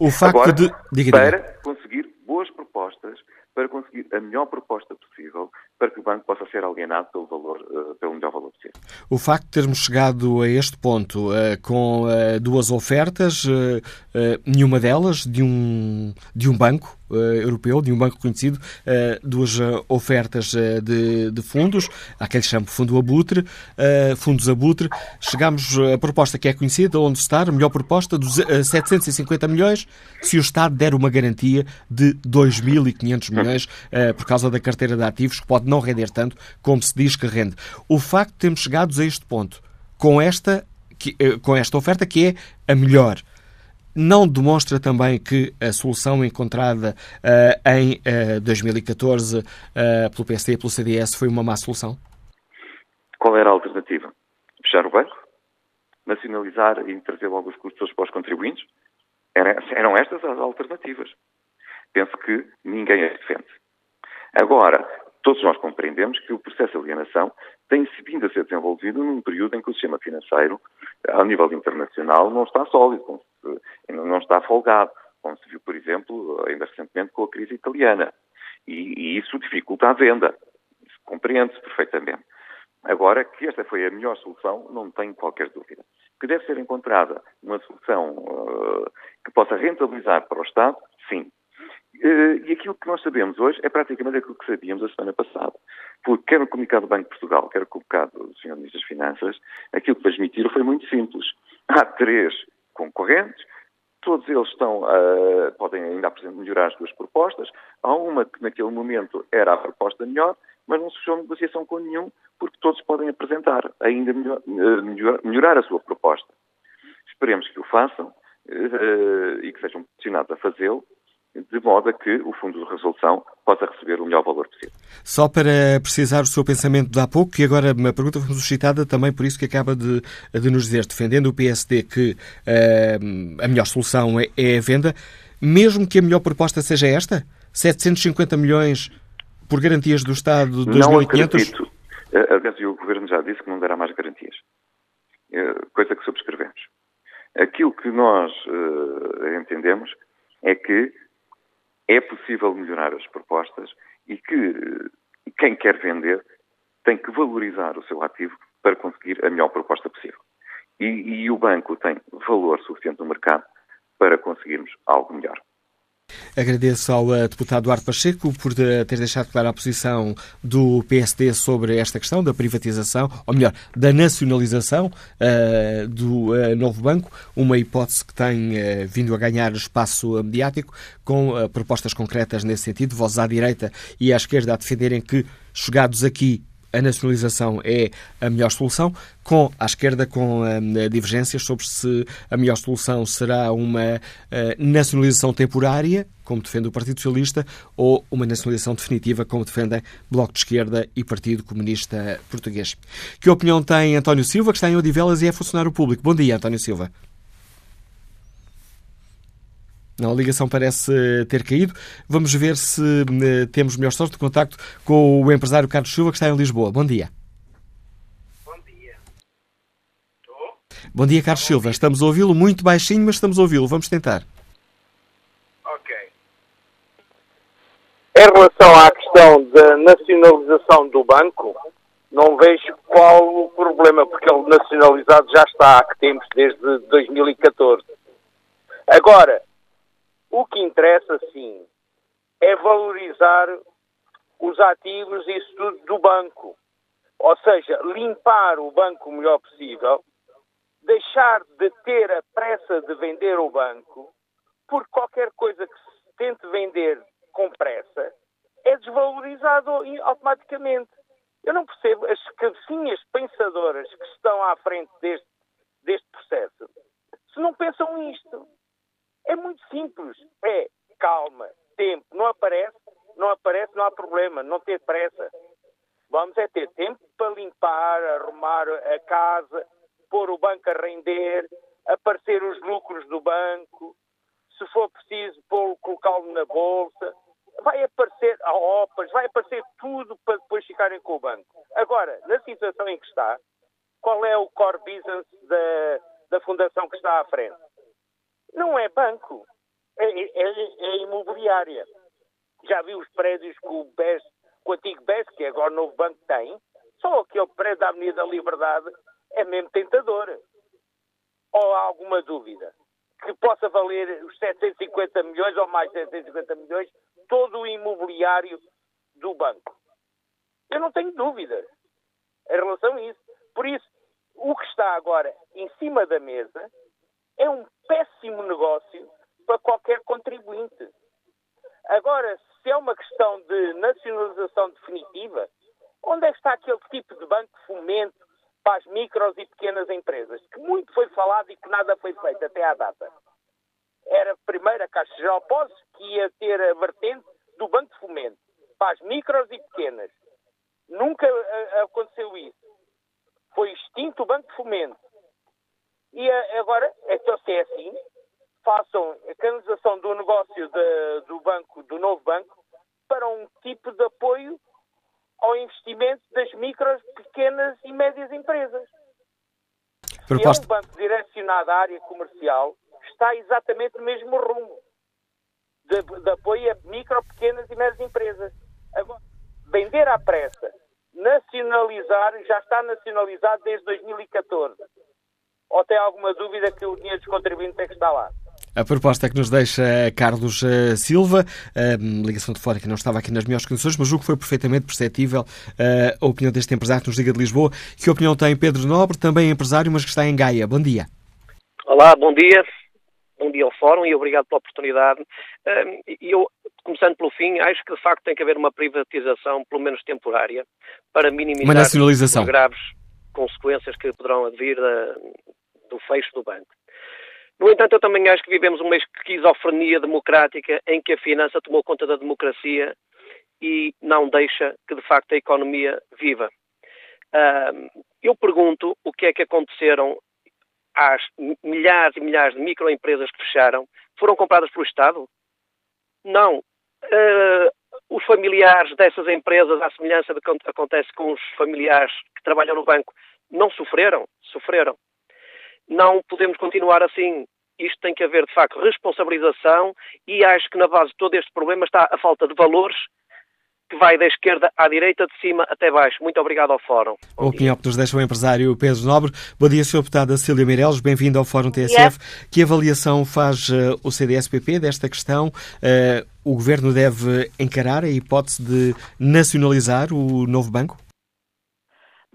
O facto Agora, de. Diga, para conseguir boas propostas, para conseguir a melhor proposta possível, para que o banco possa ser alienado pelo, valor, uh, pelo melhor valor possível. O facto de termos chegado a este ponto uh, com uh, duas ofertas, nenhuma delas de um, de um banco, europeu, de um banco conhecido, uh, duas uh, ofertas de, de, fundos, aquele que chama Fundo Abutre, Fundos Abutre. Chegámos à proposta que é conhecida, onde está a melhor proposta, dos, 750 milhões, se o Estado der uma garantia de 2.500 milhões por causa da carteira de ativos, que pode não render tanto como se diz que rende. O facto de termos chegado a este ponto, com esta, com esta oferta que é a melhor, não demonstra também que a solução encontrada uh, em uh, 2014 uh, pelo PSD e pelo CDS foi uma má solução? Qual era a alternativa? Fechar o banco? Nacionalizar e trazer logo os custos para os contribuintes? Eram estas as alternativas. Penso que ninguém as defende. Agora, todos nós compreendemos que o processo de alienação tem vindo a ser desenvolvido num período em que o sistema financeiro, ao nível internacional, não está sólido, não está folgado, como se viu, por exemplo, ainda recentemente com a crise italiana. E, e isso dificulta a venda. Compreende-se perfeitamente. Agora, que esta foi a melhor solução, não tenho qualquer dúvida. Que deve ser encontrada uma solução uh, que possa rentabilizar para o Estado, sim. Uh, e aquilo que nós sabemos hoje é praticamente aquilo que sabíamos a semana passada. Porque quer o comunicado do Banco de Portugal, quer o comunicado do Sr. Ministro das Finanças, aquilo que transmitiram foi muito simples. Há três concorrentes, todos eles estão, uh, podem ainda melhorar as duas propostas. Há uma que naquele momento era a proposta melhor, mas não se fechou negociação com nenhum, porque todos podem apresentar, ainda melhor, melhor, melhorar a sua proposta. Esperemos que o façam uh, e que sejam pressionados a fazê-lo, de modo a que o Fundo de Resolução possa receber o melhor valor possível. Só para precisar o seu pensamento de há pouco, e agora uma pergunta foi suscitada também por isso que acaba de, de nos dizer, defendendo o PSD que uh, a melhor solução é, é a venda, mesmo que a melhor proposta seja esta? 750 milhões por garantias do Estado de 2.500? Não acredito. Eh, aliás, o Governo já disse que não dará mais garantias. Eh, coisa que subscrevemos. Aquilo que nós uh, entendemos é que é possível melhorar as propostas e que quem quer vender tem que valorizar o seu ativo para conseguir a melhor proposta possível. E, e o banco tem valor suficiente no mercado para conseguirmos algo melhor. Agradeço ao uh, deputado Duarte Pacheco por uh, ter deixado clara a posição do PSD sobre esta questão da privatização, ou melhor, da nacionalização uh, do novo banco, uma hipótese que tem vindo a ganhar espaço mediático, com propostas concretas nesse sentido, vozes à direita e à esquerda a defenderem que, chegados aqui a nacionalização é a melhor solução, com à esquerda com uh, divergências sobre se a melhor solução será uma uh, nacionalização temporária, como defende o Partido Socialista, ou uma nacionalização definitiva, como defendem Bloco de Esquerda e Partido Comunista Português. Que opinião tem António Silva, que está em Odivelas e é funcionário público? Bom dia, António Silva. Não, a ligação parece ter caído. Vamos ver se uh, temos melhor sorte de contacto com o empresário Carlos Silva, que está em Lisboa. Bom dia. Bom dia. Estou? Bom dia, Carlos Silva. Estamos a ouvi-lo muito baixinho, mas estamos a ouvi-lo. Vamos tentar. Ok. Em relação à questão da nacionalização do banco, não vejo qual o problema, porque ele nacionalizado já está, que temos desde 2014. Agora, o que interessa, sim, é valorizar os ativos e isso tudo do banco. Ou seja, limpar o banco o melhor possível, deixar de ter a pressa de vender o banco, porque qualquer coisa que se tente vender com pressa é desvalorizado automaticamente. Eu não percebo as cabecinhas pensadoras que estão à frente deste, deste processo se não pensam isto. É muito simples. É calma, tempo. Não aparece, não aparece, não há problema. Não ter pressa. Vamos é ter tempo para limpar, arrumar a casa, pôr o banco a render, aparecer os lucros do banco. Se for preciso, colocá-lo na bolsa. Vai aparecer a OPAs, vai aparecer tudo para depois ficarem com o banco. Agora, na situação em que está, qual é o core business da, da fundação que está à frente? Não é banco, é, é, é imobiliária. Já viu os prédios que o BES, o antigo BES, que agora o novo banco tem? Só aquele prédio da Avenida da Liberdade é mesmo tentador. Ou há alguma dúvida? Que possa valer os 750 milhões ou mais 750 milhões todo o imobiliário do banco? Eu não tenho dúvidas em relação a isso. Por isso, o que está agora em cima da mesa é um péssimo negócio para qualquer contribuinte. Agora, se é uma questão de nacionalização definitiva, onde é que está aquele tipo de banco de fomento para as micros e pequenas empresas? Que muito foi falado e que nada foi feito até à data. Era a primeira Caixa Geral Pós que ia ter a vertente do banco de fomento para as micros e pequenas. Nunca eh, aconteceu isso. Foi extinto o banco de fomento. E eh, agora, então se é assim, façam a canalização do negócio de, do banco, do novo banco, para um tipo de apoio ao investimento das micros, pequenas e médias empresas. Proposta. Se é um banco direcionado à área comercial, está exatamente no mesmo rumo de, de apoio a micro, pequenas e médias empresas. Agora, vender à pressa, nacionalizar, já está nacionalizado desde 2014 ou tem alguma dúvida que o dinheiro dos contribuintes é que está lá? A proposta é que nos deixa Carlos eh, Silva, a ligação de fora que não estava aqui nas melhores condições, mas julgo que foi perfeitamente perceptível eh, a opinião deste empresário que nos liga de Lisboa. Que opinião tem Pedro Nobre, também empresário, mas que está em Gaia? Bom dia. Olá, bom dia. Bom dia ao Fórum e obrigado pela oportunidade. Eu, começando pelo fim, acho que de facto tem que haver uma privatização, pelo menos temporária, para minimizar as graves consequências que poderão advir do fecho do banco. No entanto, eu também acho que vivemos uma esquizofrenia democrática em que a finança tomou conta da democracia e não deixa que, de facto, a economia viva. eu pergunto o que é que aconteceram às milhares e milhares de microempresas que fecharam. Foram compradas pelo Estado? Não. Uh, os familiares dessas empresas, à semelhança do que acontece com os familiares que trabalham no banco, não sofreram? Sofreram. Não podemos continuar assim. Isto tem que haver, de facto, responsabilização e acho que na base de todo este problema está a falta de valores que vai da esquerda à direita, de cima até baixo. Muito obrigado ao Fórum. A opinião que nos deixa o empresário Pedro Nobre. Bom dia, Sr. Deputada Cília Meireles, bem-vindo ao Fórum TSF. Que avaliação faz uh, o CDSPP desta questão? Uh, o Governo deve encarar a hipótese de nacionalizar o novo banco?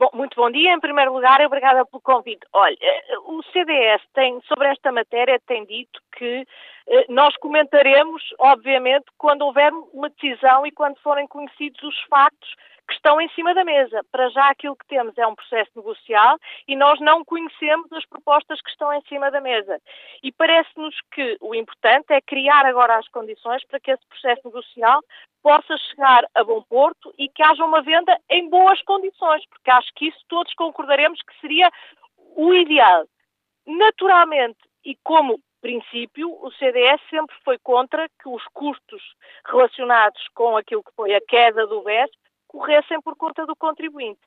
Bom, muito bom dia. Em primeiro lugar, obrigada pelo convite. Olha, eh, o CDS tem, sobre esta matéria, tem dito que eh, nós comentaremos, obviamente, quando houver uma decisão e quando forem conhecidos os factos que estão em cima da mesa. Para já aquilo que temos é um processo negocial e nós não conhecemos as propostas que estão em cima da mesa. E parece-nos que o importante é criar agora as condições para que esse processo negocial possa chegar a bom porto e que haja uma venda em boas condições, porque acho que isso todos concordaremos que seria o ideal. Naturalmente, e como princípio, o CDS sempre foi contra que os custos relacionados com aquilo que foi a queda do BES corressem por conta do contribuinte.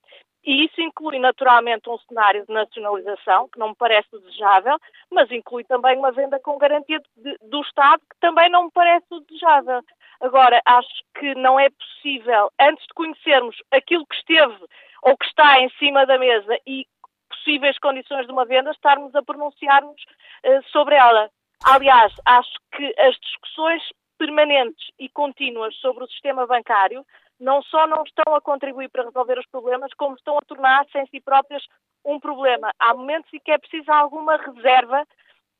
E isso inclui naturalmente um cenário de nacionalização, que não me parece desejável, mas inclui também uma venda com garantia de, do Estado, que também não me parece desejável. Agora, acho que não é possível, antes de conhecermos aquilo que esteve ou que está em cima da mesa e possíveis condições de uma venda, estarmos a pronunciar-nos uh, sobre ela. Aliás, acho que as discussões permanentes e contínuas sobre o sistema bancário não só não estão a contribuir para resolver os problemas, como estão a tornar-se em si próprias um problema. Há momentos em que é preciso alguma reserva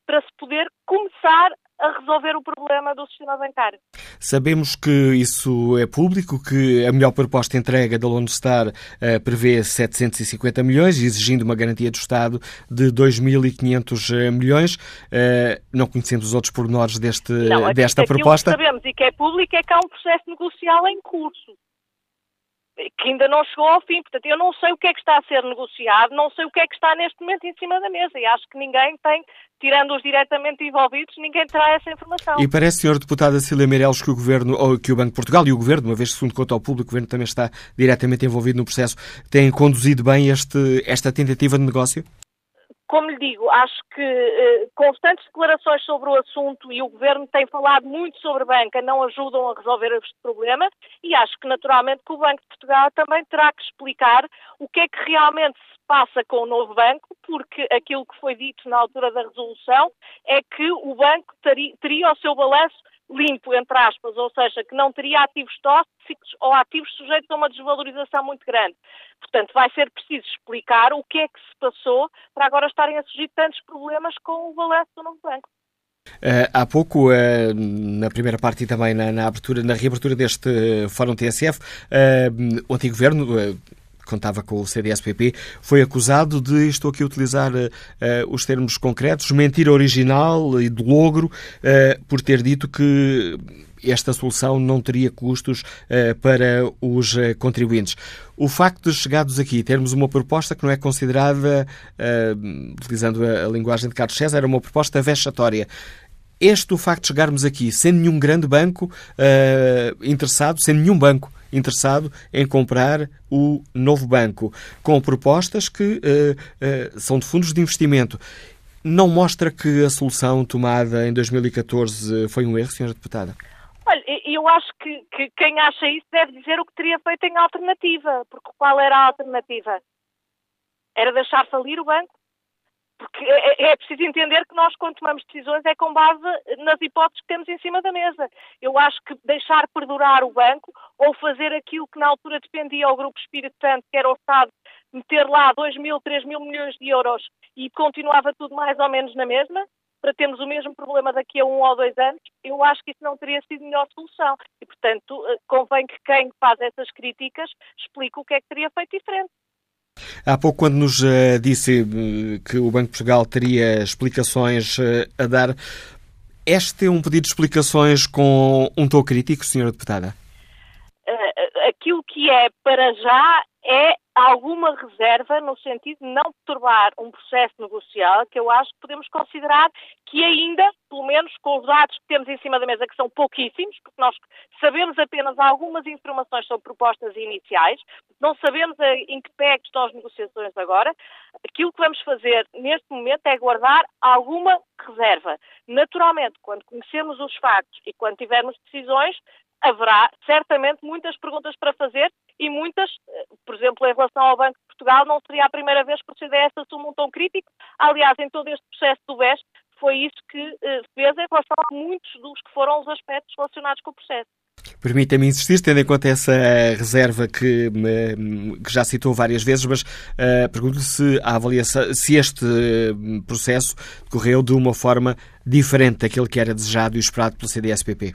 para se poder começar a resolver o problema do sistema bancário. Sabemos que isso é público, que a melhor proposta entrega da Lone Star uh, prevê 750 milhões, exigindo uma garantia do Estado de 2.500 eh, milhões. Uh, não conhecemos os outros pormenores deste, não, desta proposta. Que sabemos e que é público é que há um processo negocial em curso que ainda não chegou ao fim. Portanto, eu não sei o que é que está a ser negociado, não sei o que é que está neste momento em cima da mesa e acho que ninguém tem, tirando os diretamente envolvidos, ninguém terá essa informação. E parece, Sr. Deputada Cília Meireles, que o Governo, ou que o Banco de Portugal e o Governo, uma vez que, segundo conta ao público, o Governo também está diretamente envolvido no processo, têm conduzido bem este, esta tentativa de negócio? Como lhe digo, acho que eh, constantes declarações sobre o assunto e o Governo tem falado muito sobre banca não ajudam a resolver este problema e acho que naturalmente que o Banco de Portugal também terá que explicar o que é que realmente se passa com o novo banco, porque aquilo que foi dito na altura da resolução é que o banco teria, teria o seu balanço limpo, entre aspas, ou seja, que não teria ativos tóxicos ou ativos sujeitos a uma desvalorização muito grande. Portanto, vai ser preciso explicar o que é que se passou para agora estarem a surgir tantos problemas com o balanço do novo banco. Uh, há pouco, uh, na primeira parte e também na, na, abertura, na reabertura deste Fórum TSF, uh, o antigo governo contava com o CDSPP, foi acusado de, estou aqui a utilizar uh, os termos concretos, mentira original e de logro, uh, por ter dito que esta solução não teria custos uh, para os contribuintes. O facto de chegados aqui termos uma proposta que não é considerada, utilizando a, a linguagem de Carlos César, era uma proposta vexatória este o facto de chegarmos aqui sem nenhum grande banco uh, interessado, sem nenhum banco interessado em comprar o novo banco, com propostas que uh, uh, são de fundos de investimento. Não mostra que a solução tomada em 2014 foi um erro, Sra. Deputada? Olha, eu acho que, que, quem acha isso deve dizer o que teria feito em alternativa, porque qual era a alternativa? Era deixar falir o banco? Porque é, é, é, preciso entender que nós, quando tomamos decisões, é com base nas hipóteses que temos em cima da mesa. Eu acho que deixar perdurar o banco ou fazer aquilo que na altura dependia ao Grupo Espírito Santo, que era o Estado, meter lá 2 mil, 3 mil milhões de euros e continuava tudo mais ou menos na mesma, para termos o mesmo problema daqui a um ou dois anos, eu acho que isso não teria sido a melhor solução. E, portanto, eh, convém que quem faz essas críticas explique o que é que teria feito diferente. Há pouco, quando nos uh, disse uh, que o Banco de Portugal teria explicações uh, a dar, este é um pedido de explicações com um tom crítico, Sra. Deputada? Que é para já é alguma reserva no sentido de não perturbar um processo negocial que eu acho que podemos considerar que ainda, pelo menos com os dados que temos em cima da mesa, que são pouquíssimos, porque nós sabemos apenas algumas informações sobre propostas iniciais, não sabemos em que pé estão as negociações agora, aquilo que vamos fazer neste momento é guardar alguma reserva. Naturalmente, quando conhecemos os factos e quando tivermos decisões, haverá certamente muitas perguntas para fazer e muitas, eh, por exemplo, em relação ao Banco de Portugal, não seria a primeira vez que o CDS assume um tom crítico. Aliás, em todo este processo do BES, foi isso que uh, fez em relação a muitos dos que foram os aspectos relacionados com o processo. Permita-me insistir, tendo em conta essa reserva que, que já citou várias vezes, mas uh, pergunto-lhe se a avaliação, se este processo decorreu de uma forma diferente daquele que era desejado e esperado pelo CDSPP.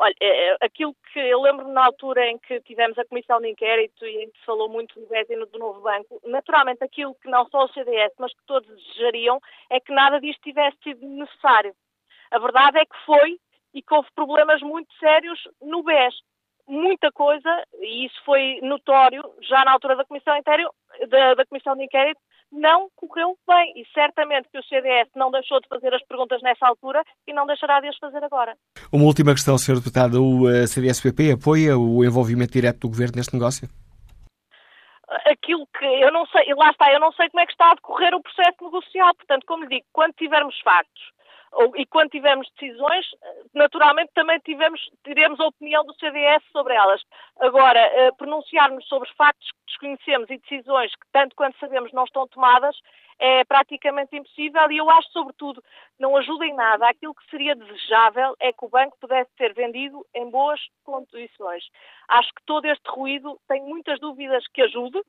Olha, é, é, aquilo que eu lembro na altura em que tivemos a comissão de inquérito e em que se falou muito do BES e do novo banco, naturalmente aquilo que não só o CDS, mas que todos desejariam é que nada disto tivesse sido necessário. A verdade é que foi e que houve problemas muito sérios no BES. Muita coisa, e isso foi notório já na altura da comissão, da, da comissão de inquérito, não correu bem. E certamente que o CDS não deixou de fazer as perguntas nessa altura e não deixará de as fazer agora. Uma última questão, Sr. Deputado. O eh, CDS-PP apoia o envolvimento direto do Governo neste negócio? Aquilo que eu não sei, e lá está, eu não sei como é que está a decorrer o processo negocial. Portanto, como lhe digo, quando tivermos factos e quando tivermos decisões, naturalmente também tivemos, teremos a opinião do CDS sobre elas. Agora, eh, pronunciarmos sobre factos que desconhecemos e decisões que, tanto quanto sabemos, não estão tomadas, é praticamente impossível e eu acho, sobretudo, não ajuda em nada. Aquilo que seria desejável é que o banco pudesse ser vendido em boas condições. Acho que todo este ruído, tenho muitas dúvidas que ajude,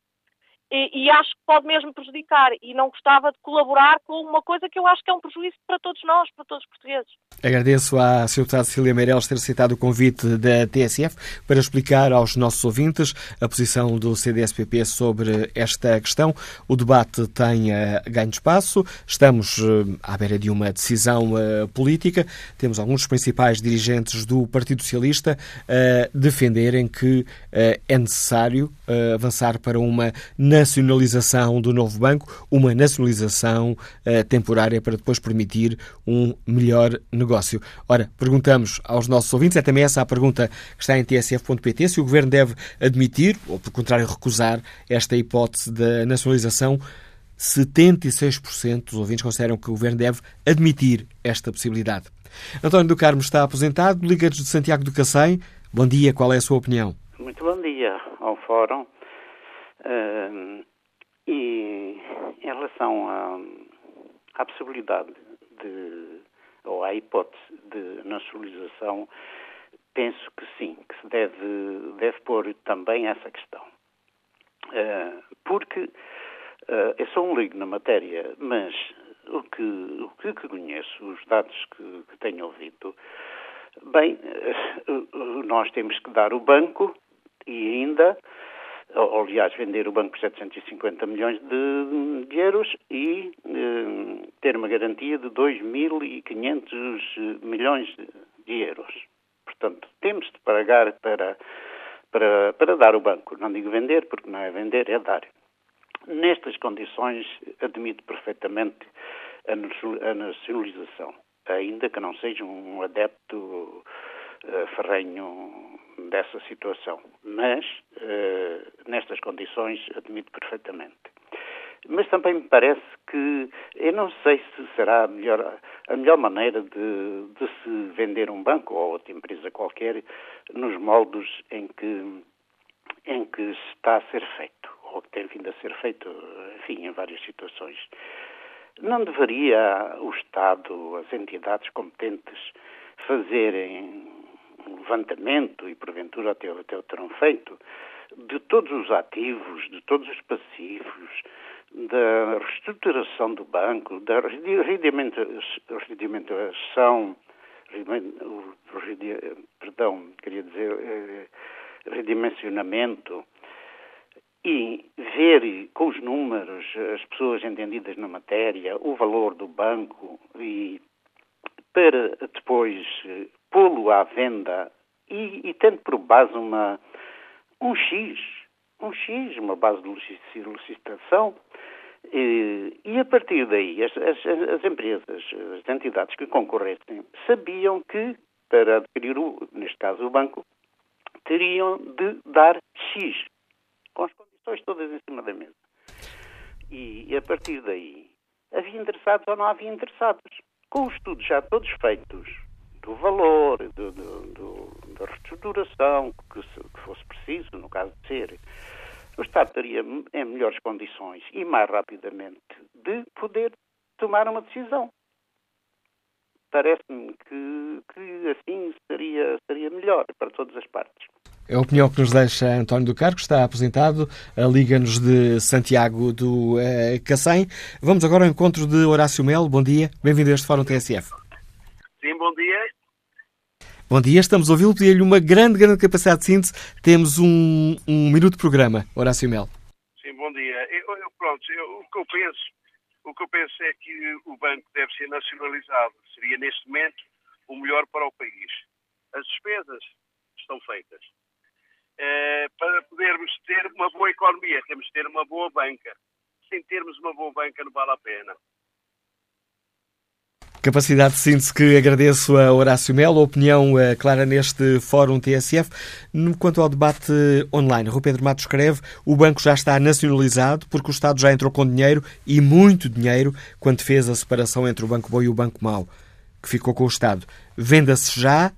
e, e, acho que pode mesmo prejudicar e não gostava de colaborar com uma coisa que eu acho que é um prejuízo para todos nós, para todos os portugueses. Agradeço à Sra. Deputada Cecília Meireles ter citado o convite da TSF para explicar aos nossos ouvintes a posição do CDSPP sobre esta questão. O debate tem uh, ganho espaço, estamos uh, à beira de uma decisão uh, política, temos alguns dos principais dirigentes do Partido Socialista a defenderem que é necessário avançar para uma nacionalização do novo banco, uma nacionalização temporária para depois permitir um melhor negócio. Ora, perguntamos aos nossos ouvintes, é também essa a pergunta que está em tsf.pt, se o Governo deve admitir, ou por contrário recusar, esta hipótese da nacionalização. 76% dos ouvintes consideram que o Governo deve admitir esta possibilidade. António do Carmo está aposentado, Liga-nos de Santiago do Cacém. Bom dia, qual é a sua opinião? Muito bom dia ao Fórum. Uh, e em relação à, à, possibilidade de, ou à hipótese de nacionalização, penso que sim, que se deve, deve pôr também essa questão. Uh, porque eu sou um ligo na matéria, mas o que, o que conheço, os dados que, que tenho ouvido, bem, uh, nós temos que dar o banco e ainda ou, aliás, vender o banco por 750 milhões de, de euros e eh, ter uma garantia de 2.500 milhões de euros. Portanto, temos de pagar para, para, para dar o banco. Não digo vender, porque não é vender, é dar. Nestas condições, admito perfeitamente a nacionalização, ainda que não seja um adepto ferrenho dessa situação. Mas, uh, nestas condições, admito perfeitamente. Mas também me parece que, eu não sei se será a melhor, a melhor maneira de, de se vender um banco ou outra empresa qualquer nos moldes em que, em que está a ser feito, ou que tem vindo a ser feito, enfim, em várias situações. Não deveria o Estado, as entidades competentes, fazerem um levantamento, e porventura até, até o terão feito, de todos os ativos, de todos os passivos, da reestruturação do banco, da redimentação, perdão, queria dizer, eh, redimensionamento, e ver com os números, as pessoas entendidas na matéria, o valor do banco e para depois eh, pô-lo à venda e, e tendo por base uma, um X, um X, uma base de licitação, e, e a partir daí as, as, as, empresas, as entidades que concorressem, sabiam que, para adquirir, o, neste caso o banco, teriam de dar X, com as condições todas em cima da mesa. E, e a partir daí, havia interessados ou não havia interessados. Com os estudos já todos feitos, do valor, do, do, do, da reestruturação que, se, que, fosse preciso, no caso de ser, o Estado estaria em melhores condições e mais rapidamente de poder tomar uma decisão. Parece-me que, que assim seria, seria melhor para todas as partes. É a opinião que nos deixa António do Cargo, está apresentado, a Liga-nos de Santiago do eh, Cacém. Vamos agora ao encontro de Horácio Melo. Bom dia, bem-vindo a este Fórum TSF. Sim, bom dia. Bom dia, estamos a ouvi-lo, pedir-lhe uma grande, grande capacidade de síntese. Temos um, um minuto de programa, Horácio Melo. Sim, bom dia. Eu, eu, pronto, eu, o que eu penso, o que eu penso é que o banco deve ser nacionalizado. Seria neste momento o melhor para o país. As despesas estão feitas eh, para podermos ter uma boa economia, temos de ter uma boa banca. Sem termos uma boa banca não vale a pena. Capacidade de síntese que agradeço a Horácio Melo, a opinião uh, clara neste Fórum TSF. Quanto ao debate online, Rui Pedro Matos escreve o banco já está nacionalizado porque o Estado já entrou com dinheiro e muito dinheiro quando fez a separação entre o Banco Bom e o Banco Mau, que ficou com o Estado. Venda-se já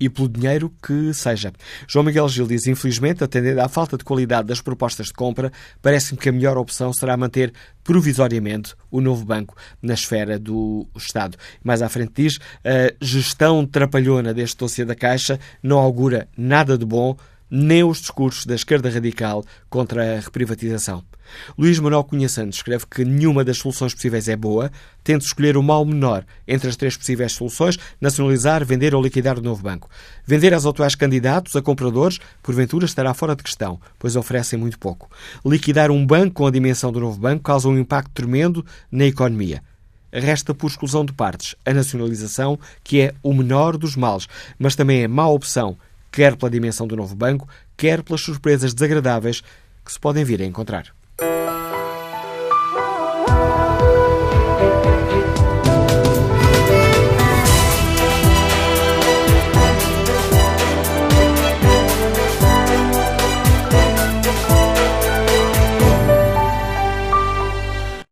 e pelo dinheiro que seja. João Miguel Gil diz, infelizmente, atendendo à falta de qualidade das propostas de compra, parece-me que a melhor opção será manter provisoriamente o novo banco na esfera do Estado. Mais à frente diz, a gestão trapalhona deste dossiê da Caixa não augura nada de bom, nem os discursos da esquerda radical contra a reprivatização. Luís Manuel Cunha Santos escreve que nenhuma das soluções possíveis é boa, tendo escolher o mal menor entre as três possíveis soluções, nacionalizar, vender ou liquidar o novo banco. Vender aos atuais candidatos a compradores, porventura estará fora de questão, pois oferecem muito pouco. Liquidar um banco com a dimensão do novo banco causa um impacto tremendo na economia. Resta por exclusão de partes a nacionalização, que é o menor dos males, mas também é má opção, quer pela dimensão do novo banco, quer pelas surpresas desagradáveis que se podem vir a encontrar.